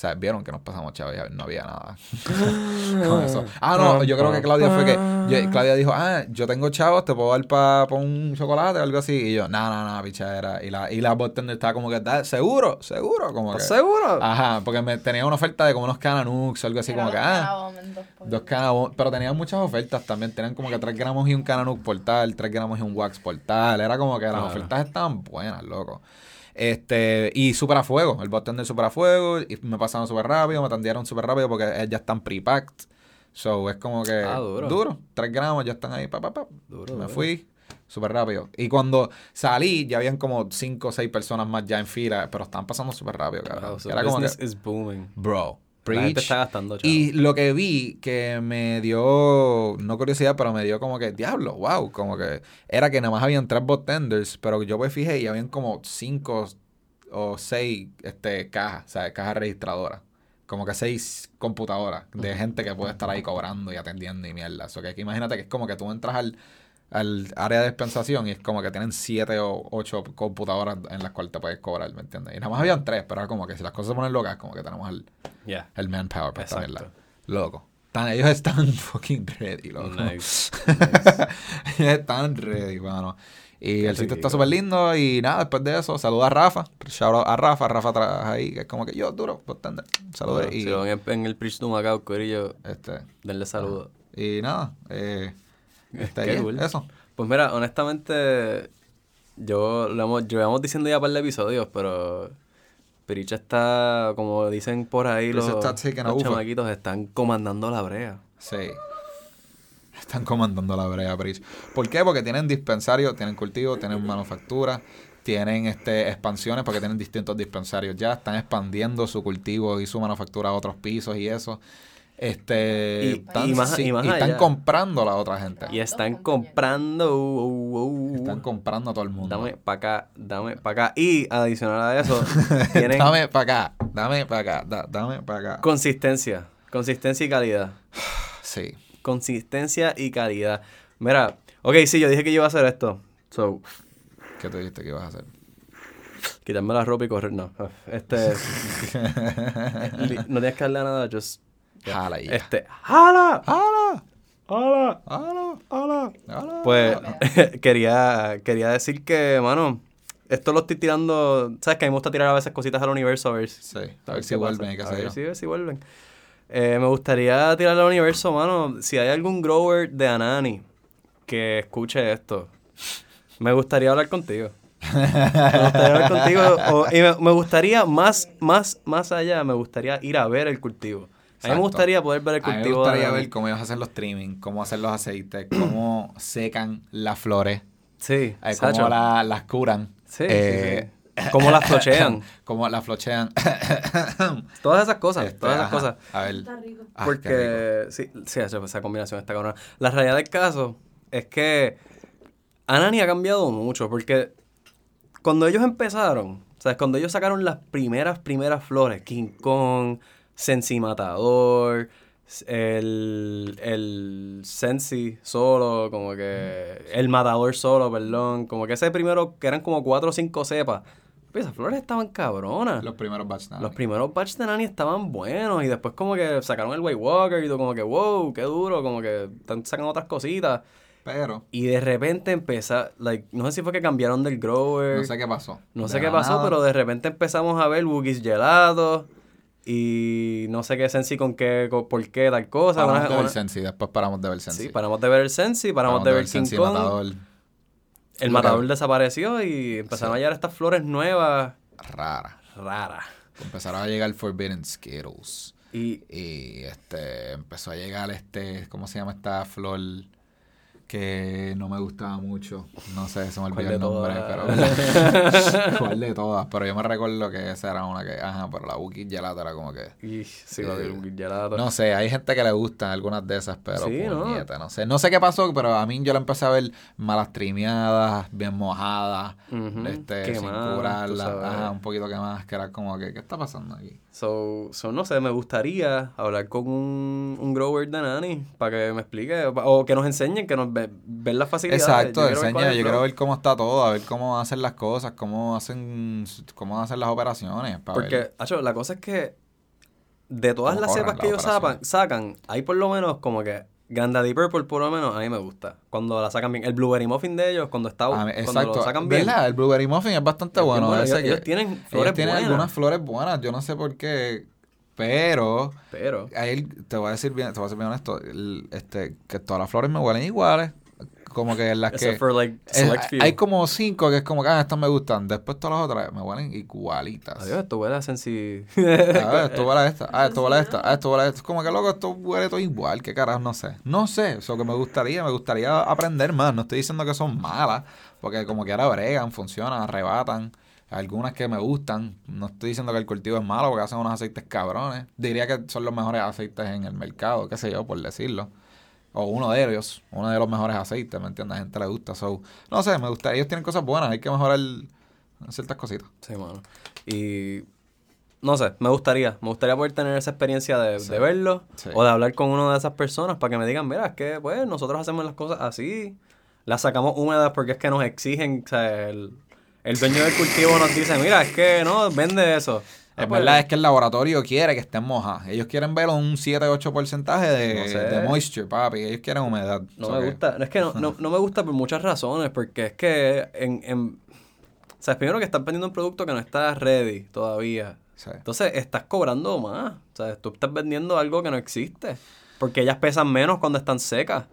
sea, vieron que nos pasamos chavos y no había nada [laughs] con eso. Ah, no, yo creo que Claudia fue que, yo- Claudia dijo, ah, yo tengo chavos, te puedo dar para un chocolate o algo así. Y yo, no, no, no, pichadera. Y la, y la bartender estaba como que, "Da- seguro, seguro, como que. ¿Estás seguro? Ajá, porque me tenía una oferta de como unos cananux o algo así, como que, dos ah. dos canabos, pero tenían muchas ofertas también. Tenían como que 3 gramos y un cananuk por tal, 3 gramos y un wax por tal. Era como que las Claro. ofertas estaban buenas, loco. Este, y súper a fuego, el bartender súper a fuego, y me pasaron súper rápido, me atendieron súper rápido porque eh, ya están pre-packed. So, es como que Ah, duro. duro, 3 gramos, ya están ahí, pa, pa, pa. Duro, me duro. fui súper rápido. Y cuando salí, ya habían como 5 o 6 personas más ya en fila, pero estaban pasando súper rápido, cabrón. Wow, so Era como que, is booming. bro, La gente preach. está gastando, chavo. Y lo que vi que me dio, no curiosidad, pero me dio como que, diablo, wow, como que era que nada más habían tres bartenders, pero yo me fijé y habían como cinco o seis este, cajas, o sea, cajas registradoras. Como que seis computadoras de gente que puede estar ahí cobrando y atendiendo y mierda. O sea, que aquí imagínate que es como que tú entras al, al área de dispensación y es como que tienen siete o ocho computadoras en las cuales te puedes cobrar, ¿me entiendes? Y nada más habían tres, pero era como que si las cosas se ponen locas, como que tenemos el, Yeah. el manpower para Exacto. Loco. Están- ellos están [laughs] fucking ready, loco. Nice. [laughs] ellos están ready, mano. Y Qué el sitio está súper lindo y nada, después de eso, saluda a Rafa. Shout out a Rafa, Rafa atrás ahí, que es como que yo, duro, bartender. Saludos. Bueno, y, Si en, el to Macao, Corillo, este, denle saludos. y nada, eh, [laughs] Qué yeah, cool. eso. Pues mira, honestamente, yo lo hemos, llevamos diciendo ya un par de episodios, pero Piricha está, como dicen por ahí Piricha los, está los chamaquitos, están comandando la brea. Sí. Están comandando la brea, Bridge. ¿Por qué? Porque tienen dispensario, tienen cultivo, tienen manufactura, tienen este expansiones porque tienen distintos dispensarios ya, están expandiendo su cultivo y su manufactura a otros pisos y eso. Este, Y- están, y más- sí, y más están allá. comprando a la otra gente. Y están comprando. uh, uh, uh, Están comprando a todo el mundo. Dame para acá, dame para acá. Y adicional a eso, [laughs] tienen dame para acá, dame para acá, da- dame para acá. consistencia. Consistencia y calidad. [sighs] Sí. Consistencia y calidad. Mira, ok, sí, yo dije que yo iba a hacer esto. So, ¿Qué te dijiste que ibas a hacer? quitarme la ropa y correr. No, [laughs] este. [laughs] no tienes que darle a nada, just. Jala. Este. ¡Hala! ¡Hala! ¡Hala! ¡Hala! ¡Hala! ¡Hala! Pues [laughs] quería, quería decir que, mano, esto lo estoy tirando. ¿Sabes que a mí me gusta tirar a veces cositas al universo a ver si, Sí, a ver si vuelven A ver si- si vuelven. Eh, me gustaría tirarle al universo, mano. Si hay algún grower de Anani que escuche esto, me gustaría hablar contigo. Me gustaría hablar contigo. o- y me, me gustaría, más, más, más allá, me gustaría ir a ver el cultivo. A mí me Exacto. gustaría poder ver el A mí cultivo. me gustaría de ver cómo ellos hacen los trimming, cómo hacen los aceites, [clears throat] cómo secan las flores, Sí, eh, cómo la- las curan. Sí, eh, sí, sí. Cómo las [coughs] flochean. [coughs] cómo las flochean. [coughs] Todas esas cosas, Este, todas esas ajá. cosas. A ver. Está rico. Ah, qué rico. Porque, sí, sí, esa, esa combinación está cabrona. La realidad del caso es que Anani ha cambiado mucho, porque cuando ellos empezaron, ¿sabes? Cuando ellos sacaron las primeras, primeras flores, King Kong, Sensi Matador, el, el Sensi solo, como que el Matador solo, perdón, como que ese primero, que eran como cuatro o cinco cepas, Pues esas flores estaban cabronas. Los primeros batch nada. Los primeros batch de Nani estaban buenos y después como que sacaron el White Walker y todo como que, wow, qué duro, como que están sacando otras cositas. Pero Y de repente empezó, like, no sé si fue que cambiaron del grower. no sé qué pasó. No De sé qué pasó, nada, pero de repente empezamos a ver Wookiees gelados y no sé qué Sensi con qué, con- por qué tal cosa. Paramos Una- de ver una- Sensi, después paramos de ver Sensi. sí, paramos de ver el Sensi, paramos, de ver King Sensi Kong. Matador. El matador que- desapareció y empezaron a llegar estas flores nuevas, Rara. raras. Empezaron a llegar Forbidden Skittles. Y Y este empezó a llegar este, ¿cómo se llama esta flor? Que no me gustaba mucho. No sé, se me ¿Cuál olvidó el nombre, todas? pero. [laughs] ¿Cuál de todas? Pero yo me recuerdo que esa era una que. Ajá, pero la Wookiee Gelato era como que. sí, Eh, haber un gelato. No sé, hay gente que le gustan algunas de esas, pero Sí, ¿no? puñeta, no sé. No sé qué pasó, pero a mí yo la empecé a ver malas trimeadas, bien mojadas, este, sin quemadas, sabes. ajá, un poquito que más, que era como que, ¿qué está pasando aquí? So, so, no sé, me gustaría hablar con un, un grower de Nani para que me explique o, o que nos enseñen, que nos ve, ver las facilidades. Exacto, Yo ver enseña, yo quiero ver cómo está todo, a ver cómo hacen las cosas, cómo hacen, cómo hacen las operaciones, para ver. Porque, acho, la cosa es que de todas ¿Cómo las cepas que ellos sapan, sacan, hay por lo menos como que Grandaddy Purple, por lo menos, a mí me gusta. Cuando la sacan bien. El Blueberry Muffin de ellos, cuando está mí- cuando lo sacan bien. ¿verdad? El Blueberry Muffin es bastante Es bueno. ellos- tienen ellos flores tienen buenas. algunas flores buenas, yo no sé por qué, pero Pero, ahí te voy a decir bien, te voy a decir bien honesto, el- este, que todas las flores me huelen iguales, como que las que for like select few. hay como cinco que es como que ah, estas me gustan, después todas las otras me huelen igualitas. Adiós, esto huele a sensi. A ver, esto [laughs] huele a esta, ah, esto huele a esta, ah, esto huele a esta. Es como que loco, esto huele todo igual, qué carajo, no sé. No sé, eso que me gustaría, me gustaría aprender más. No estoy diciendo que son malas, porque como que ahora bregan, funcionan, arrebatan. Algunas que me gustan, no estoy diciendo que el cultivo es malo porque hacen unos aceites cabrones. Diría que son los mejores aceites en el mercado, qué sé yo, por decirlo. O uno de ellos, uno de los mejores aceites, ¿me entiendes? A la gente le gusta. So, no sé, me gusta. Ellos tienen cosas buenas, hay que mejorar ciertas cositas. Sí, mano. Y no sé, me gustaría, me gustaría poder tener esa experiencia de, Sí. de verlo Sí. o de hablar con una de esas personas para que me digan, mira, es que pues nosotros hacemos las cosas así, las sacamos húmedas porque es que nos exigen, o sea, el, el dueño del cultivo nos dice, mira, es que no, vende eso. Ah, En pues, verdad es que el laboratorio quiere que estén mojadas. Ellos quieren ver un 7-8 porcentaje de, No sé. de moisture, papi. Ellos quieren humedad. No So me que- gusta, es que no, no, no me gusta por muchas razones, porque es que en, en o sea, primero que están vendiendo un producto que no está ready todavía. Sí. Entonces estás cobrando más. O sea, tú estás vendiendo algo que no existe. Porque ellas pesan menos cuando están secas.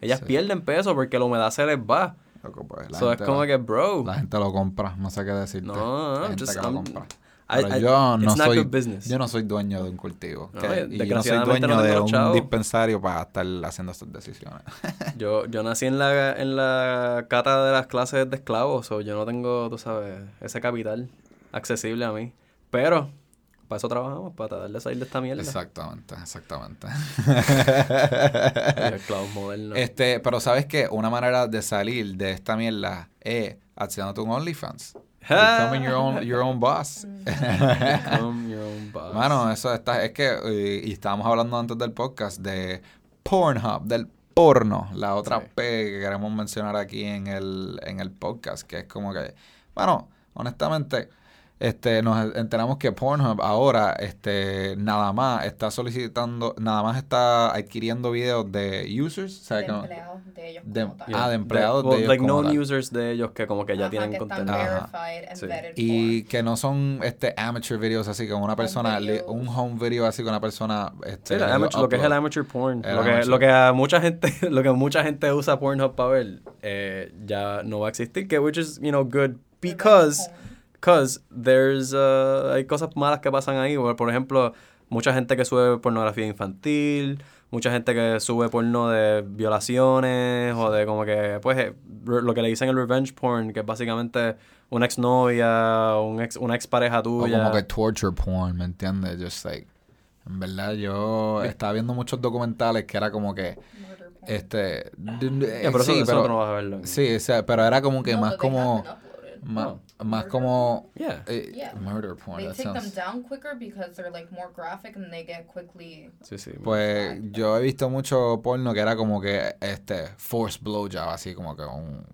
Ellas Sí. pierden peso porque la humedad se les va. Loco, pues, la es gente como lo- que, bro. La gente lo compra, no sé qué decirte. No, no, la gente just, que lo compra. Pero I- yo no soy yo no soy dueño de un cultivo. No, que- y yo no soy no dueño tengo de un chavos. dispensario para estar haciendo estas decisiones. [laughs] Yo, yo nací en la, en la cata de las clases de esclavos. O yo no tengo, tú sabes, ese capital accesible a mí. Pero, para eso trabajamos, para tratar de salir de esta mierda. exactamente, exactamente. [laughs] Este, pero sabes que una manera de salir de esta mierda es haciéndote un OnlyFans. Becoming your own, your own boss. [laughs] [laughs] Become your own boss. Mano, eso está, es que, eh, y estábamos hablando antes del podcast de Pornhub, del porno, la otra Sí. P que queremos mencionar aquí en el, en el podcast, que es como que, bueno, honestamente, este, nos enteramos que Pornhub ahora, este, nada más está solicitando, nada más está adquiriendo videos de users, o sea, de empleados de ellos de- como tal. ah, de empleados de well, ellos like como known users de ellos que como que ya Ajá, tienen que contenido. Sí. Y que no son este amateur videos así con una persona, un home video así con una persona este, Sí, lo amateur- lo que es el amateur porn. El Lo que, amateur. lo que a mucha gente, [laughs] lo que mucha gente usa Pornhub para ver, eh, ya no va a existir. Que which is, you know, good because, because there's, uh, hay cosas malas que pasan ahí. Por ejemplo, mucha gente que sube pornografía infantil, mucha gente que sube porno de violaciones o de como que, pues, eh, lo que le dicen el revenge porn, que es básicamente una exnovia, un ex, una expareja O tuya. como que torture porn, ¿me entiendes? Just like, en verdad yo estaba viendo muchos documentales que era como que, este, pero eso, sí, eso pero, no vas a verlo. sí, o sea, pero era como que No, más como, Más, Oh. más como... Yeah. eh, Yeah. Murder porn, They that take them sounds- down quicker because they're like more graphic and they get quickly. Sí, sí. Pues yo he visto mucho porno que era como que este force blowjob, así como que un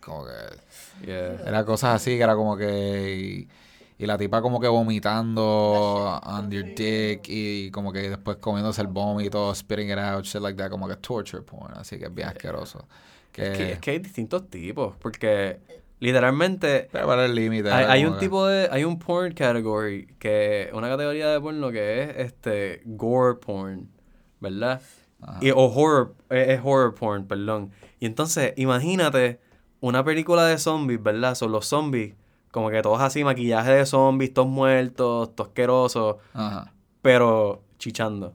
como que Yeah. era cosas así que era como que y, y la tipa como que vomitando on your dick y como que después comiéndose el vómito, spitting it out, shit like that, como que torture porn, así que es bien asqueroso. Que, Es que, es que hay distintos tipos, porque literalmente pero para el límite. hay, un que- tipo de, hay un porn category, que una categoría de porno que es este gore porn, ¿verdad? Y, o horror, eh, es horror porn, perdón. Y entonces, imagínate una película de zombies, ¿verdad? Son los zombies, como que todos así, maquillaje de zombies, todos muertos, Ajá. pero chichando.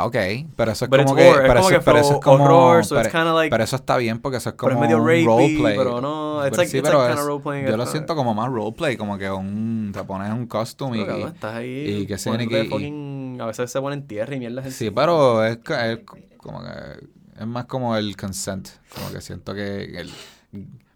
Ok, pero eso es But como que, horror, es pero como eso, pero eso es como, horror, so it's like- pero eso está bien porque eso es como Pero es medio un rapey, roleplay. pero no, it's Pero like- sí, it's like es- yo lo siento como más roleplay, como que un, te pones un costume y, cabrón, estás ahí y que se a veces se ponen tierra y mierda Sí, pero es, es como que es más como el consent, como que siento que el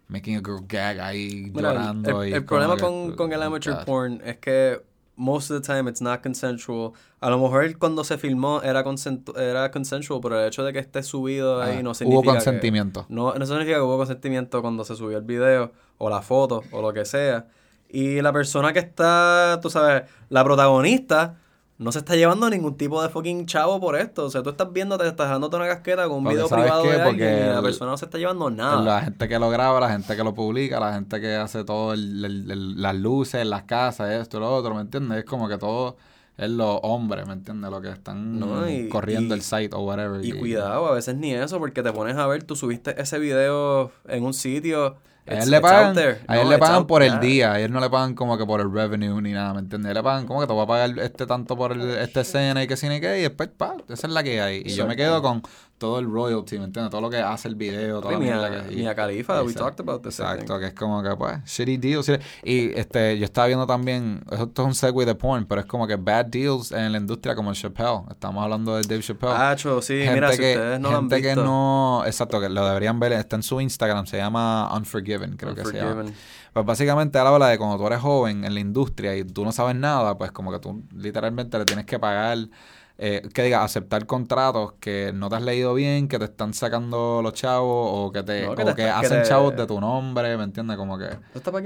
making a girl gag ahí Mira, llorando el, y el problema que- con, con el amateur God. porn es que most of the time it's not consensual. A lo mejor cuando se filmó era, consentu- era consensual, pero el hecho de que esté subido ahí Ah, no significa hubo que- consentimiento. no, no significa que hubo consentimiento cuando se subió el video o la foto o lo que sea. Y la persona que está, tú sabes, la protagonista no se está llevando ningún tipo de fucking chavo por esto. O sea, tú estás viendo, te estás dándote una casqueta con un Porque video ¿sabes privado qué? de alguien Porque y la persona no se está llevando nada. La gente que lo graba, la gente que lo publica, la gente que hace todo, el- el- el- las luces, las casas, esto y lo otro, ¿me entiendes? Es como que todo es los hombres, ¿me entiendes? Lo que están No, y- corriendo y- el site o whatever. Y cuidado, a veces ni eso, porque te pones a ver, tú subiste ese video en un sitio. A él le pagan, a él No, le pagan por el día, a él no le pagan como que por el revenue ni nada, ¿me entiendes? Le pagan como que te voy a pagar este tanto por el, esta escena y que ni qué, y después, pa, esa es la que hay. Y yo me quedo con todo el royalty, ¿me entiendes? Todo lo que hace el video, toda la Mia, mierda que... y- Mia Khalifa, we talked about this. Exacto, que es como que, pues, shitty deals. shitty- Y este, yo estaba viendo también, esto es un segue de porn, pero es como que bad deals en la industria como el Chappelle. Estamos hablando de Dave Chappelle. Acho, sí, mira, si ustedes no lo han gente que visto. no, exacto, que lo deberían ver, está en su Instagram, se llama Unforgiven, creo que se llama. Pues básicamente él habla de cuando tú eres joven en la industria y tú no sabes nada, pues como que tú literalmente le tienes que pagar, eh, que diga, aceptar contratos que no te has leído bien, que te están sacando los chavos o que te, No, que o te que está- que hacen te- chavos de tu nombre, ¿me entiendes? Como que,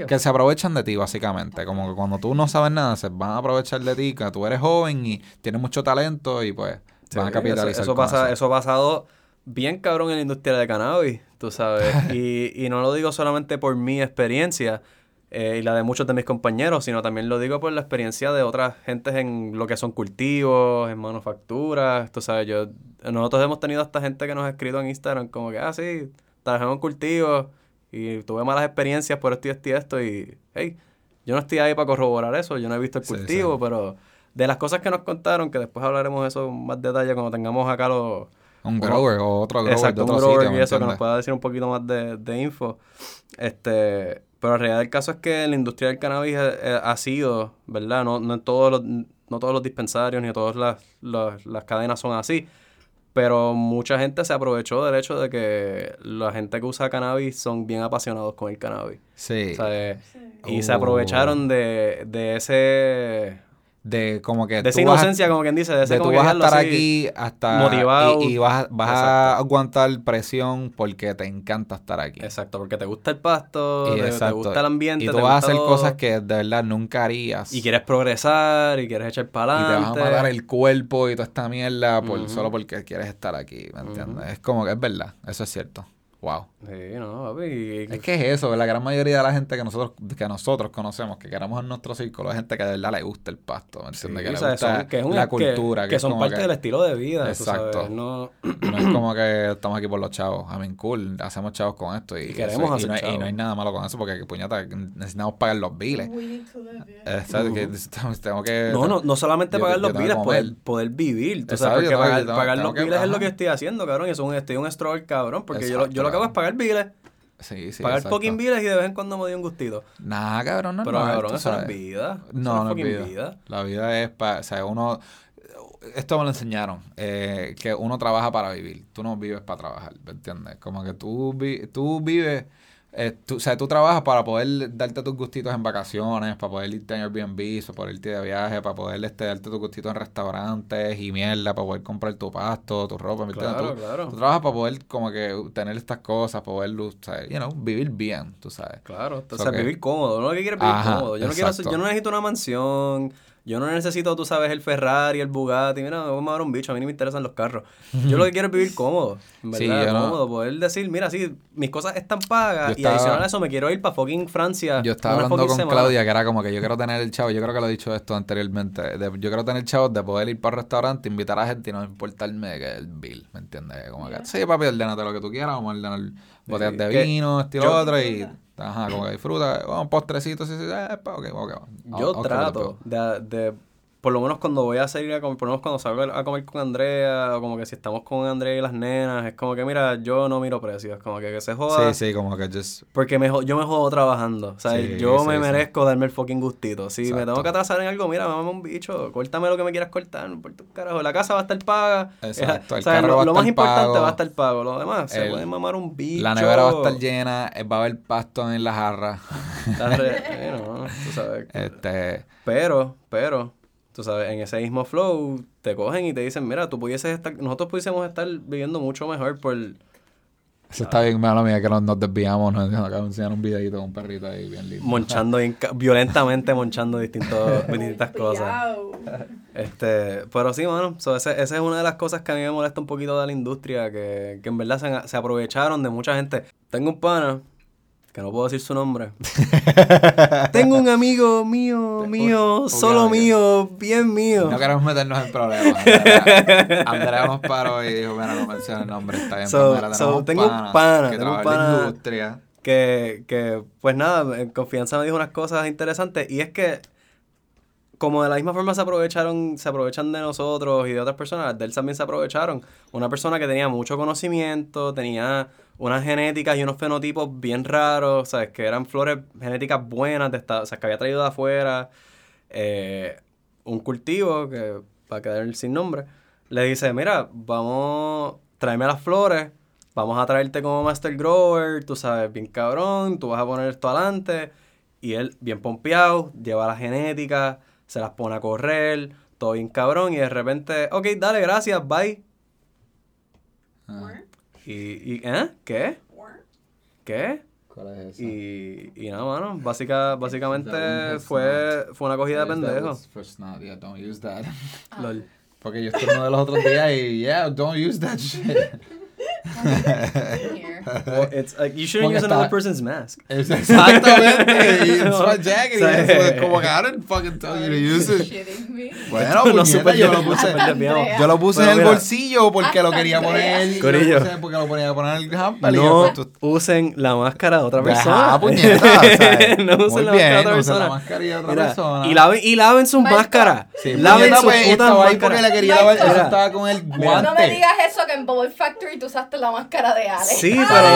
que se aprovechan de ti básicamente, como que cuando tú no sabes nada se van a aprovechar de ti, que tú eres joven y tienes mucho talento y pues Sí, van a capitalizar Eso, eso pasa, eso. eso ha pasado bien cabrón en la industria de cannabis, tú sabes. [laughs] y, y no lo digo solamente por mi experiencia eh, y la de muchos de mis compañeros, sino también lo digo por la experiencia de otras gentes en lo que son cultivos, en manufacturas, tú sabes. Yo, nosotros hemos tenido hasta gente que nos ha escrito en Instagram como que, ah, sí, trabajamos en cultivos y tuve malas experiencias por esto y esto y esto y, hey, yo no estoy ahí para corroborar eso, yo no he visto el cultivo, sí. pero de las cosas que nos contaron, que después hablaremos de eso en más detalle cuando tengamos acá los... Un grower o otro grower Exacto, de un grower sitio, y ¿me eso, que nos pueda decir un poquito más de, de info. Este, pero la realidad del caso es que la industria del cannabis eh, eh, ha sido, ¿verdad? No, no en todos los, no todos los dispensarios ni todas las, las, las cadenas son así. Pero mucha gente se aprovechó del hecho de que la gente que usa cannabis son bien apasionados con el cannabis. Sí. O sea, eh, Sí. y se Oh. aprovecharon de, de ese de como que de esa a- inocencia, como quien dice, de ese de como tú que vas a estar aquí hasta motivado. y, y vas, a- vas a aguantar presión porque te encanta estar aquí. Exacto, porque te gusta el pasto, te, te gusta el ambiente. Y te tú vas a hacer todo, cosas que de verdad nunca harías. Y quieres progresar, y quieres echar para Y te adelante. vas a matar el cuerpo y toda esta mierda por, solo porque quieres estar aquí, ¿me entiendes? Es como que es verdad, eso es cierto. Wow. Sí, no, papi. y- Es que es eso, la gran mayoría de la gente que nosotros que nosotros conocemos, que queramos en nuestro círculo, es gente que de verdad le gusta el pasto, ¿me Sí, entiendes? que le sea, gusta son- que es un- la cultura, que, son parte que- del estilo de vida. tú Exacto. sabes, No, [clears throat] No es como que estamos aquí por los chavos. I mean, cool, hacemos chavos con esto. Y, Y queremos eso- y hacer no, hay- y no hay nada malo con eso porque, puñata, necesitamos pagar los biles. Exacto, que [laughs] tengo que... no, no, no solamente yo- pagar yo los biles, poder, poder vivir. Tú Exacto, sabes, porque pagar, pagar los biles es lo que estoy haciendo, cabrón. Es un, estoy un struggle, cabrón. Porque yo, lo- yo lo que hago es Exacto, pagar biles, Sí, sí, pagar exacto. fucking biles y de vez en cuando me doy un gustito. Nah, cabrón, no, Pero, no, cabrón, eso no es vida. No, no es vida. La vida es para, o sea, uno, esto me lo enseñaron, eh, que uno trabaja para vivir, tú no vives para trabajar, ¿me entiendes? Como que tú, vi- tú vives eh, tú, o sea, tú trabajas para poder darte tus gustitos en vacaciones, para poder irte en Airbnb, para poder irte de viaje, para poder este, darte tus gustitos en restaurantes y mierda, para poder comprar tu pasto, tu ropa. Claro, tú, claro. tú trabajas para poder como que tener estas cosas, para poder, o sea, you know, vivir bien, tú sabes. Claro, o So sea, que- vivir cómodo. Uno lo que quiere es vivir Ajá, cómodo. Yo no, quiero, yo no necesito una mansión. Yo no necesito, tú sabes, el Ferrari, el Bugatti. Mira, vamos a dar un bicho. A mí ni me interesan los carros. Yo lo que quiero es vivir cómodo. En Sí, verdad, no- cómodo. Poder decir, mira, sí, mis cosas están pagas. Y adicional a eso, me quiero ir para fucking Francia. Yo estaba hablando con semana. Claudia que era como que yo quiero tener el chavo, yo creo que lo he dicho esto anteriormente, de- yo quiero tener el chavo de poder ir para el restaurante, invitar a gente y no importarme que el bill, ¿me entiendes? Como que, sí, papi, ordénate lo que tú quieras, vamos a ordenar botellas de vino, estilo yo- otro y, ajá, como que disfruta, un postrecito, sí, sí, eh, pa, ok, ok. I'll- Yo trato de, de, por lo menos cuando voy a salir a comer, por lo menos cuando salgo a comer con Andrea, o como que si estamos con Andrea y las nenas, es como que, mira, yo no miro precios, como que, que se joda. Sí, sí, como que just, Porque me, yo me jodo trabajando. O sea, Sí, yo sí, me sí. merezco darme el fucking gustito. Si me Exacto. tengo que atrasar en algo, mira, mamá un bicho, córtame lo que me quieras cortar, por tu carajo. La casa va a estar paga. Exacto, el o sea, carro lo, va a lo estar más importante pago. va a estar pago. Lo demás, se El- puede mamar un bicho. la nevera va a estar llena, eh, va a haber pasto en la jarra, La re- [laughs] no, tú sabes. este, Pero, pero, tú sabes, en ese mismo flow, te cogen y te dicen, mira, tú pudieses estar, nosotros pudiésemos estar viviendo mucho mejor por... eso está bien malo, mía, que nos, nos desviamos, nos, nos acabo de enseñar un videito de un perrito ahí bien lindo. Monchando, violentamente monchando distintos, [laughs] distintas cosas. Este, pero sí, mano, so, ese- esa es una de las cosas que a mí me molesta un poquito de la industria, que, que en verdad se, se aprovecharon de mucha gente. Tengo un pana, que no puedo decir su nombre. [laughs] Tengo un amigo mío, mío, solo mío, bien mío. No queremos meternos en problemas. [laughs] Andrea, nos paró y dijo, mira, no menciones el nombre, está bien. So- pues, mira, so, tenemos tengo un pana pana, que tengo un trabaja en la pana- industria. que, que, pues nada, en confianza me dijo unas cosas interesantes y es que como de la misma forma se aprovecharon, se aprovechan de nosotros y de otras personas, de él también se aprovecharon. Una persona que tenía mucho conocimiento, tenía unas genéticas y unos fenotipos bien raros, ¿sabes? Que eran flores genéticas buenas, de esta- o sea, que había traído de afuera. eh, un cultivo, que va a quedar sin nombre, le dice, mira, vamos, tráeme las flores, vamos a traerte como Master Grower, tú sabes, bien cabrón, tú vas a poner esto adelante. Y él, bien pompeado, lleva la genética, se las pone a correr, todo bien cabrón, y de repente, ok, dale, gracias, bye. Ah, Y, y ¿eh? ¿Qué? ¿Qué? ¿Cuál es esa? Y, y nada, mano, básica, básicamente fue, fue una cogida de pendejo. yeah, don't use that. Lol. Porque yo estuve uno de los otros días y, yeah, don't use that shit. [laughs] Here. Well, [laughs] it's like, you shouldn't Porque use another está- person's mask. [laughs] Es exactamente. y [laughs] it's my jacket. Y Sí. eso es como que I didn't fucking tell you to use it. Shitting me. Bueno, No, puñeta, súper yo lo puse. súper desviado. Andrea. Yo lo puse Pero en el mira. bolsillo porque lo quería poner. yo Corillo. lo puse porque lo ponía poner en el hamper. y yo, No pues, tú- usen la máscara de otra Ajá, persona. no Muy usen la bien, máscara de otra no usen persona. la mascarilla de otra Mira, persona. Y laven, y laven sus Marco. máscaras. Sí, laven puñeta, sus pues, putas estaba ahí porque máscaras. le quería lavar. Eso Mira. estaba con el guante. No me digas eso que en Factory tú usaste la máscara de Ale. Sí, pero,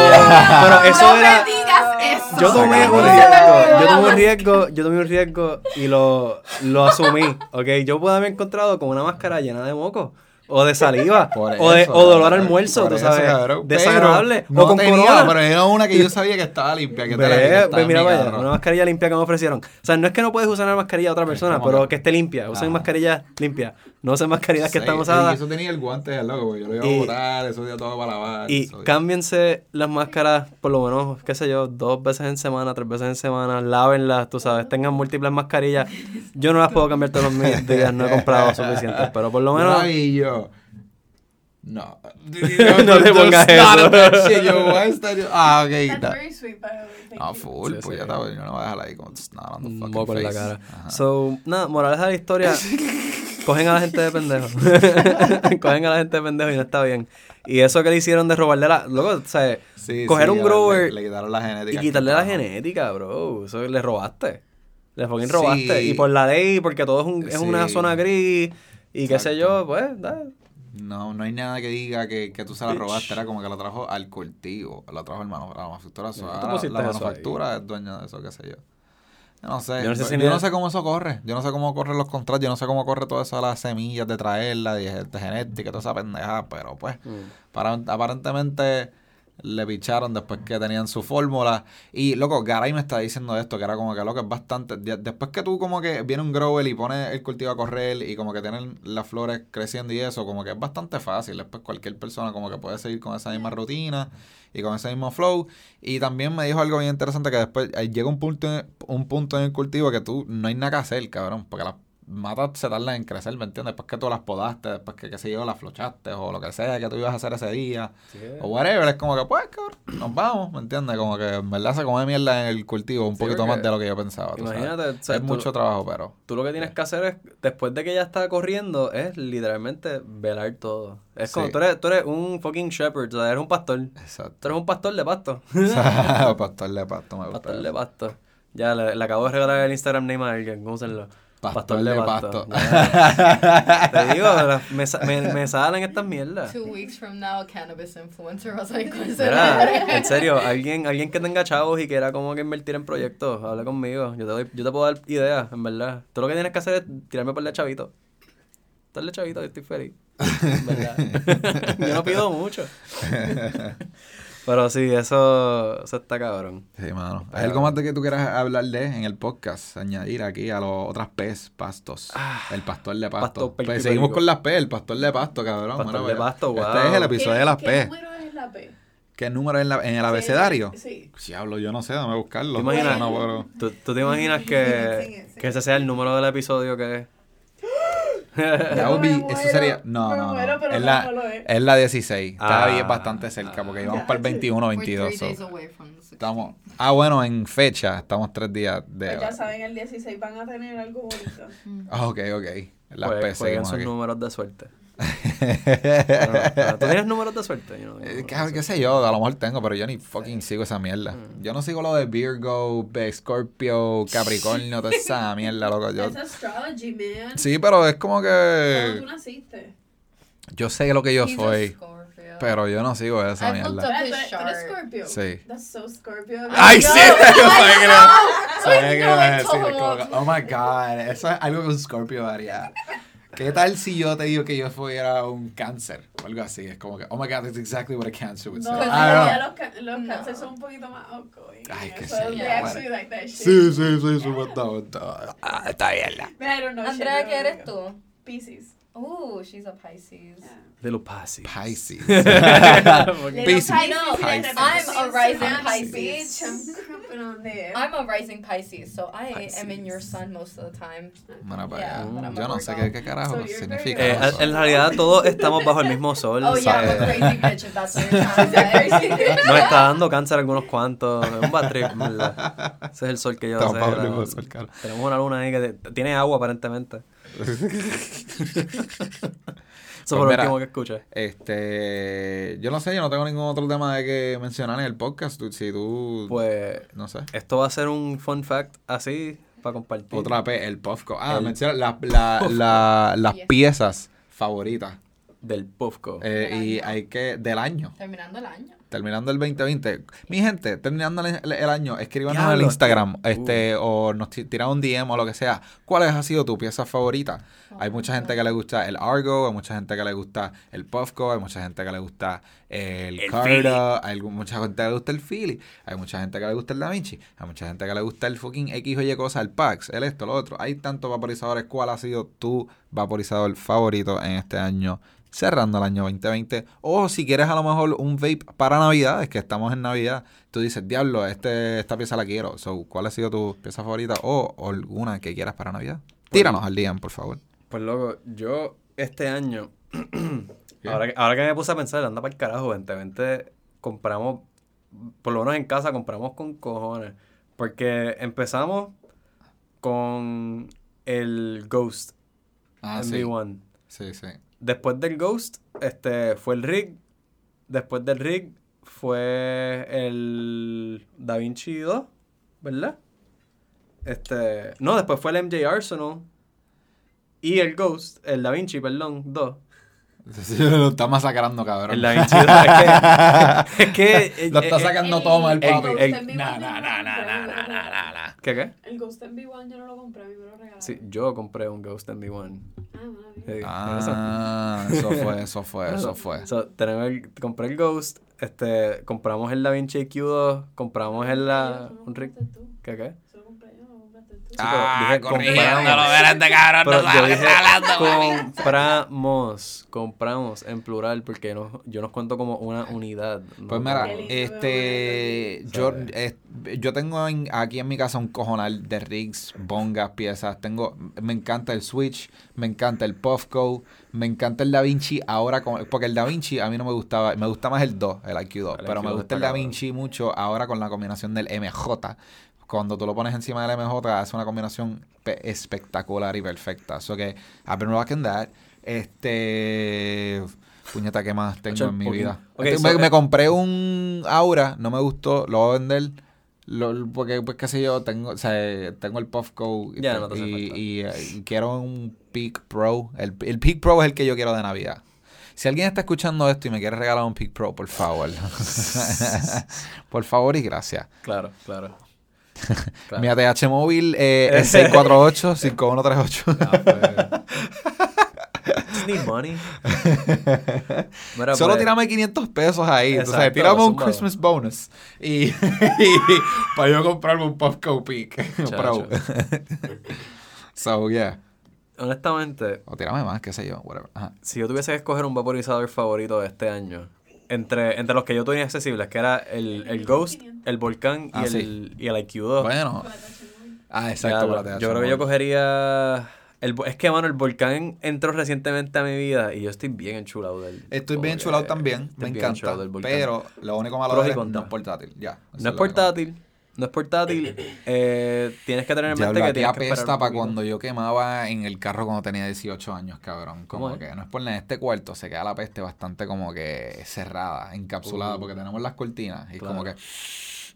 pero eso no era. me digas eso. Yo tomé un riesgo, yo tomé un riesgo, yo tomé un riesgo y lo, lo asumí, ¿ok? Yo pude haber encontrado con una máscara llena de moco, o de saliva, Por o, de, eso, o dolor al almuerzo, tú eso, sabes, desagradable, Pero o con no tenía, corona. Pero era una que yo sabía que estaba limpia. Que te la- que Ve, estaba ve, mira mi vaya, una mascarilla limpia que me ofrecieron. O sea, no es que no puedes usar una mascarilla de otra persona, pero que- esté limpia. Usen Ajá. mascarillas limpias. No usen mascarillas que Sí, están y usadas. eso tenía el guante al loco, yo lo iba Y- a botar, eso dio todo para lavar. Y eso- cámbiense las máscaras, por lo menos, qué sé yo, dos veces en semana, tres veces en semana, lávenlas, tú sabes, tengan múltiples mascarillas. Yo no las puedo cambiar todos los días, no he comprado [laughs] suficientes, pero por lo menos... Ay, y yo. No. [laughs] No le pongas eso. Yo, why is that- Ah, ok. That's da- very sweet, by the way. Ah, full, Sí, pues sí. ya estaba, yo no voy a dejar ahí como just not on the Un fucking en la face. cara. Ajá. So, nada, morales de la historia, [laughs] cogen a la gente de pendejo. [laughs] cogen a la gente de pendejo y no está bien. Y eso que le hicieron de robarle la... Luego, o sea, Sí, coger sí, un grower Le, le quitaron la genética. y quitarle la genética, bro. Eso le robaste. Le fucking Sí. robaste. Y por la ley, porque todo es, un- es una zona gris y qué sé yo, pues. No, no hay nada que diga que, que tú se la robaste, era como que lo trajo al cultivo, lo trajo al manu- a la manufactura. la manufactura es dueña de eso, qué sé yo. Yo no sé, Yo no sé si yo no sé cómo eso corre, yo no sé cómo corren los contratos, yo no sé cómo corre todo eso de las semillas, de traerla, de, de genética, toda esa pendejada, pero pues, para, aparentemente le picharon después que tenían su fórmula. Y, loco, Garay me está diciendo esto, que era como que, loco, es bastante... de- Después que tú como que viene un grower y pones el cultivo a correr y como que tienen las flores creciendo y eso, como que es bastante fácil. Después cualquier persona como que puede seguir con esa misma rutina y con ese mismo flow. Y también me dijo algo bien interesante que después eh, llega un punto, un punto en el cultivo que tú no hay nada que hacer, cabrón, porque las matas se tardan en crecer, ¿me entiendes? Después que tú las podaste, después que, qué sé yo, las flochaste o lo que sea que tú ibas a hacer ese día o whatever, es como que pues, cabrón, nos vamos, ¿me entiendes? Como que en verdad se come mierda en el cultivo un Sí, poquito más de lo que yo pensaba. tú sabes. Imagínate, o sea, es tú- mucho trabajo, pero... Tú lo que tienes que hacer es, después de que ya está corriendo, es literalmente velar todo. Es como, tú eres, tú eres un fucking shepherd, o sea, eres un pastor. Exacto. Tú eres un pastor de pasto. [laughs] [laughs] Pastor de pasto, me gusta. pastor de pasto. Ya, le, le acabo de regalar el Instagram name a alguien, úsenlo. Pastor de pasto. [laughs] Te digo, la- me, me, me salen estas mierdas. Two weeks from now, cannabis influencer vas a. Mira, en serio, alguien, alguien que tenga chavos y quiera como que invertir en proyectos, habla conmigo. Yo te, doy, yo te puedo dar ideas, en verdad. Todo lo que tienes que hacer es tirarme por el chavito. Darle chavito, yo estoy feliz. En verdad. [laughs] yo no pido mucho. [laughs] Pero sí, eso, eso está cabrón. Sí, mano. ¿Hay algo más de que tú quieras hablar de en el podcast? Añadir aquí a las otras P's, pastos. Ah, el pastor de pasto. pasto, pues seguimos con las P, el pastor de pasto, cabrón. Pastor Mira de pasto, Este wow. es el episodio de las ¿Qué P. número es la P? ¿Qué número es en, la- en el abecedario? Sí. Diablo, yo no sé, dame buscarlo. ¿Te imaginas? No, pero- ¿Tú, tú te imaginas que, que ese sea el número del episodio que es? That would be- Me eso muero, sería. No, no, muero, no. Es la, no es. es la 16. Está Ah. bien bastante cerca porque íbamos Ya, para el 21 We're 22. three so, days away from the 16. estamos, ah, bueno, en fecha estamos tres días de. Pues ya saben, el 16 van a tener algo bonito. Ah, ok, ok. Las Pues, P jueguen seguimos sus aquí. números de suerte. Pero, pero, ¿Tú tienes [laughs] números de suerte? Yo no tengo Eh, ¿Qué, de qué sé yo? A lo mejor tengo, pero yo ni fucking sigo esa mierda. Mm. Yo no sigo lo de Virgo, Scorpio, Capricornio, toda [laughs] esa mierda, loco. Yo, Es astrology, man. sí, pero es como ¿Cuándo que tú naciste? yo sé lo que yo He's soy, pero yo no sigo esa I've mierda. up- ¿Tú his eres. Scorpio? Sí. That's so Scorpio. ¡Ay, sí! Yo sabía que era- I sabía que Oh god, eso es ¿Qué tal si yo te digo que yo fuera un cáncer? O algo así. Es como que, oh my god, that's exactly what a cancer would say. No, Pues know. los, los No. cánceres son un poquito más outgoing. Ay, qué So yo, actually like that shit. Sí, sí, sí, sí, know Andrea, shit, ¿qué no, eres no. Pisces. Oh, she's a Pisces. Yeah. Little Passy. Pisces. Little Pisces. [laughs] No, Pisces. I'm a rising Pisces. Pisces. I'm creeping on there. I'm a rising Pisces, so I am in Pisces. your sun most of the time. Yeah, a Yo no sé qué, qué carajo So significa Eh, en realidad todos estamos bajo el mismo sol. Oh yeah, I'm a crazy bitch if that's what you're trying to [laughs] say. Nos está dando cáncer algunos cuantos. Es un bad trip, ¿verdad? Ese es el sol que yo Estamos bajo el mismo sol, cara. Tenemos una luna ahí que tiene agua aparentemente. [laughs] Eso fue lo Pues mira, último que escuché. Este, yo no sé, yo no tengo ningún otro tema de que mencionar en el podcast. Tú- si tú, Pues no sé. esto va a ser un fun fact así para compartir. Otra P, el Puffco. Ah, El menciona la- la- la- las Yes. piezas favoritas. Del Puffco. Eh, y año. hay que, del año. Terminando el año. Terminando el 2020. Mi gente, terminando el, el año, escríbanos en el Instagram, tío. este, o nos ti- tiran un DM o lo que sea. ¿Cuál ha sido tu pieza favorita? Hay mucha gente que le gusta el Argo, hay mucha gente que le gusta el Puffco, hay mucha gente que le gusta el, El hay mucha gente que le gusta el Philly, hay mucha gente que le gusta el Da Vinci, hay mucha gente que le gusta el fucking X o Y cosa, el Pax, el esto, lo otro. Hay tantos vaporizadores. ¿Cuál ha sido tu vaporizador favorito en este año? Cerrando el año 2020. O si quieres a lo mejor un vape para Navidades, que estamos en Navidad, tú dices, diablo, este, esta pieza la quiero. So, ¿Cuál ha sido tu pieza favorita? O, o alguna que quieras para Navidad. Tíranos al DM, por favor. Pues loco, yo este año, [clears throat] ahora, que- ahora que me puse a pensar, anda para el carajo, 2020 compramos, por lo menos en casa compramos con cojones. Porque empezamos con el Ghost Ah, sí. MV1. Sí, sí. Después del Ghost, este, fue el Rig. Después del Rig fue el Da Vinci 2, ¿verdad? Este, no, después fue el MJ Arsenal. Y el Ghost, el Da Vinci, perdón, 2. [laughs] Lo está masacrando, cabrón. El Da Vinci 2, es que... Es que [laughs] Lo está eh, sacando Ey, todo mal, papi. ey, Ghost en ¿Qué qué? El Ghost MV1 yo no lo compré, a mí me lo regalaron. Sí, yo compré un Ghost MV1. Ah. Sí, Ah, eso fue, eso fue, [laughs] eso fue. So, tenemos el, compré el Ghost, este, compramos el DaVinci Q2, compramos el la, Eso. ¿qué qué? Eso lo compré yo, no lo compraste tú. Ah, dije corrigiéndolo, este cabrón Pero no sabe yo lo que dije, está hablando, compramos, compramos en plural porque no, yo nos cuento como una unidad. ¿no? Pues mira, este, ¿sabes? yo, eh, yo tengo en- aquí en mi casa un cojonal de rigs, bongas, piezas. Tengo, me encanta el Switch, me encanta el Puffco, me encanta el Da Vinci. Ahora, con, porque el Da Vinci a mí no me gustaba, me gusta más el 2, el IQ2, El pero me IQ2 gusta el Da Vinci mucho ahora con la combinación del MJ. Cuando tú lo pones encima del MJ, hace una combinación pe- espectacular y perfecta. So que, I've been rocking that. Este. Puñeta, ¿qué más tengo en mi vida? Este, so, me, eh, me compré un Aura, no me gustó, lo voy a vender. Lo- porque, pues, qué sé yo, tengo, o sea, tengo el Puffco y, no y, eh, y quiero un Peak Pro. El, el Peak Pro es el que yo quiero de Navidad. Si alguien está escuchando esto y me quiere regalar un Peak Pro, por favor. [laughs] por favor y gracias. Claro, claro. Claro. Mi ATH móvil eh, [laughs] es 648-5138. Ah, pues. Just need money. Mira, Solo pues, tirame 500 pesos ahí. tú sabes, Exacto, tirame un. Christmas bonus. Y, [laughs] y para yo comprarme un Puffco Peak Pro. so, yeah. Honestamente, O tirame más, qué sé yo, whatever. Ajá. si yo tuviese que escoger un vaporizador favorito de este año, entre, entre los que yo tenía accesibles, que era el, el Ghost, el Volcán y, Ah, el, sí. y el IQ2. Bueno. Ah, exacto. yo creo que yo cogería... El, es que, mano, el Volcán entró recientemente a mi vida y yo estoy bien enchulado del... Estoy bien que chulado también. Me encanta. enchulado del. Pero lo único malo es que no es portátil. Ya. No es portátil, no es portátil. eh, tienes que tener en mente que ti tienes que un para cuando yo quemaba en el carro cuando tenía 18 años, cabrón. Como que no es por nada. Este cuarto se queda la peste bastante como que cerrada, encapsulada, Uh. porque tenemos las cortinas. Y Claro. como que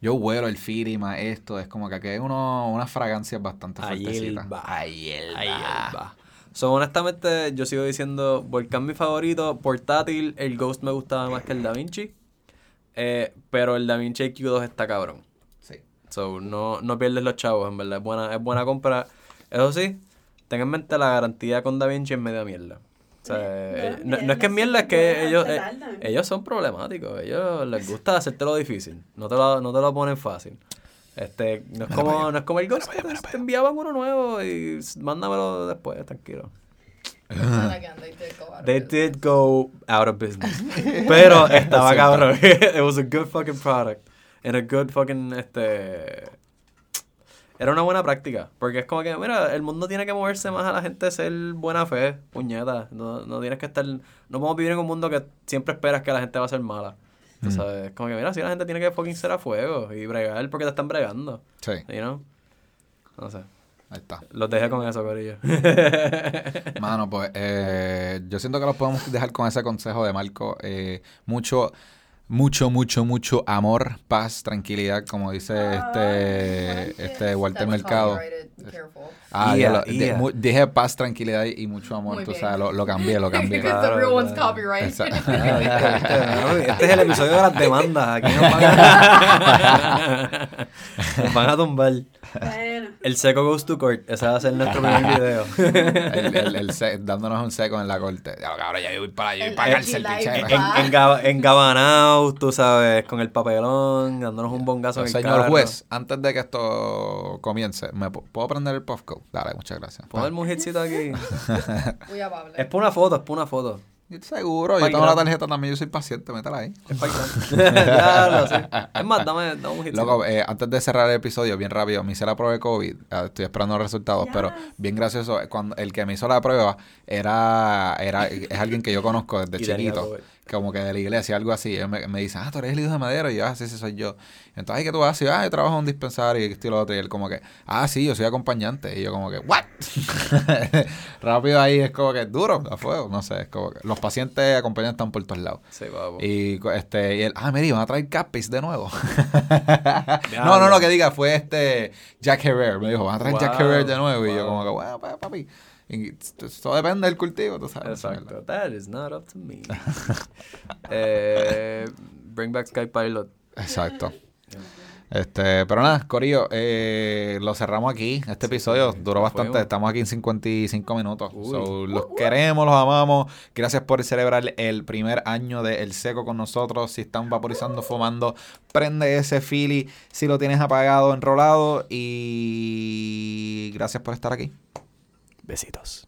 yo huelo el firima, esto. Es como que aquí hay uno, unas fragancias bastante fuertecitas. Ahí va. So, honestamente, yo sigo diciendo Volcán mi favorito, portátil, el Ghost me gustaba más que el Da Vinci. eh, pero el Da Vinci Q2 está cabrón. So, no, no pierdes los chavos, en verdad. Es buena, es buena compra. Eso sí, ten en mente la garantía con Da Vinci es media mierda. O sea, eh, no, no es que es mierda, es que ellos, eh, ellos son problemáticos. Ellos les gusta hacértelo difícil. No te lo, no te lo ponen fácil. Este, no es Mira como, no es como el Ghost, que te, te enviaban uno nuevo y mándamelo después, tranquilo. They did go out of business. Pero estaba cabrón. [laughs] It was a good fucking product. And a good fucking, este... Era una buena práctica. Porque es como que, mira, el mundo tiene que moverse más a la gente ser buena fe, puñeta. No, no tienes que estar... No podemos vivir en un mundo que siempre esperas que la gente va a ser mala. Tú Mm. sabes, como que, mira, si la gente tiene que fucking ser a fuego y bregar porque te están bregando. Sí, You know? No sé. ahí está. Los dejé con eso, Corillo. [laughs] Mano, pues eh, yo siento que los podemos dejar con ese consejo de Marco. Eh, mucho, mucho, mucho, mucho amor, paz, tranquilidad, como dice este, este Walter Mercado. copyrighted. Careful. Ah, ya lo- de- ia. mu- dije paz, tranquilidad y, mucho amor, Muy tú bien. sabes, lo, lo cambié, lo [laughs] cambié. The real one's copyrighted. Exacto. [laughs] Ah. Este es el episodio de las demandas. Aquí nos van a, [laughs] nos van a tumbar. Bueno. El seco goes to court. Ese va a ser nuestro primer video. el, el- el se- dándonos un seco en la corte. Ya, cabrón, ya yo voy para, yo voy El para cárcel, en, en, en Gabanao, tú sabes, con el papelón, dándonos un bongazo en el Señor carro. juez, antes de que esto comience, ¿me pu- puedo prender el Puffco? Dale, muchas gracias. ¿Puedo darme un hitcito aquí? [laughs] Have Pablo. Es por una foto, es por una foto. Seguro, yo tengo la tarjeta también, yo soy paciente, métela ahí. Es el [laughs] lo sé. Es más, dame, dame un hitcito. Loco, eh, antes de cerrar el episodio, bien rápido, me hice la prueba de COVID. ah, Estoy esperando los resultados, Yes. pero bien gracioso. eh, Cuando el que me hizo la prueba era, era es alguien que yo conozco desde chiquito, COVID. Como que de la iglesia, algo así. Él me, me dice, ah, tú eres el hijo de Madero. Y yo, ah, sí, sí, soy yo. Entonces, ¿qué tú haces? Ah, yo trabajo en un dispensario y esto y lo otro. Y él, como que, ah, sí, yo soy acompañante. Y yo, como que, ¿what? [laughs] rápido ahí es como que duro, a fuego. No sé, es como que los pacientes acompañantes están por todos lados. Sí. Y este, y él, ah, mira, van a traer Capis de nuevo. [laughs] no, no, no, que diga, fue este Jack Herrera. Me dijo, van a traer Jack Herrera de nuevo. Y yo, como que, bueno, pues, papi. Todo depende del cultivo, tú sabes. Exacto. That is not up to me. [laughs] eh, bring back Sky Pilot. Exacto. Este, pero nada, Corillo, eh, lo cerramos aquí. Este episodio duró bastante. Estamos aquí en 55 minutos. So, los queremos, los amamos. Gracias por celebrar el primer año de El Seco con nosotros. Si están vaporizando, fumando, prende ese Philly. Si lo tienes apagado, enrolado. Y gracias por estar aquí. Besitos.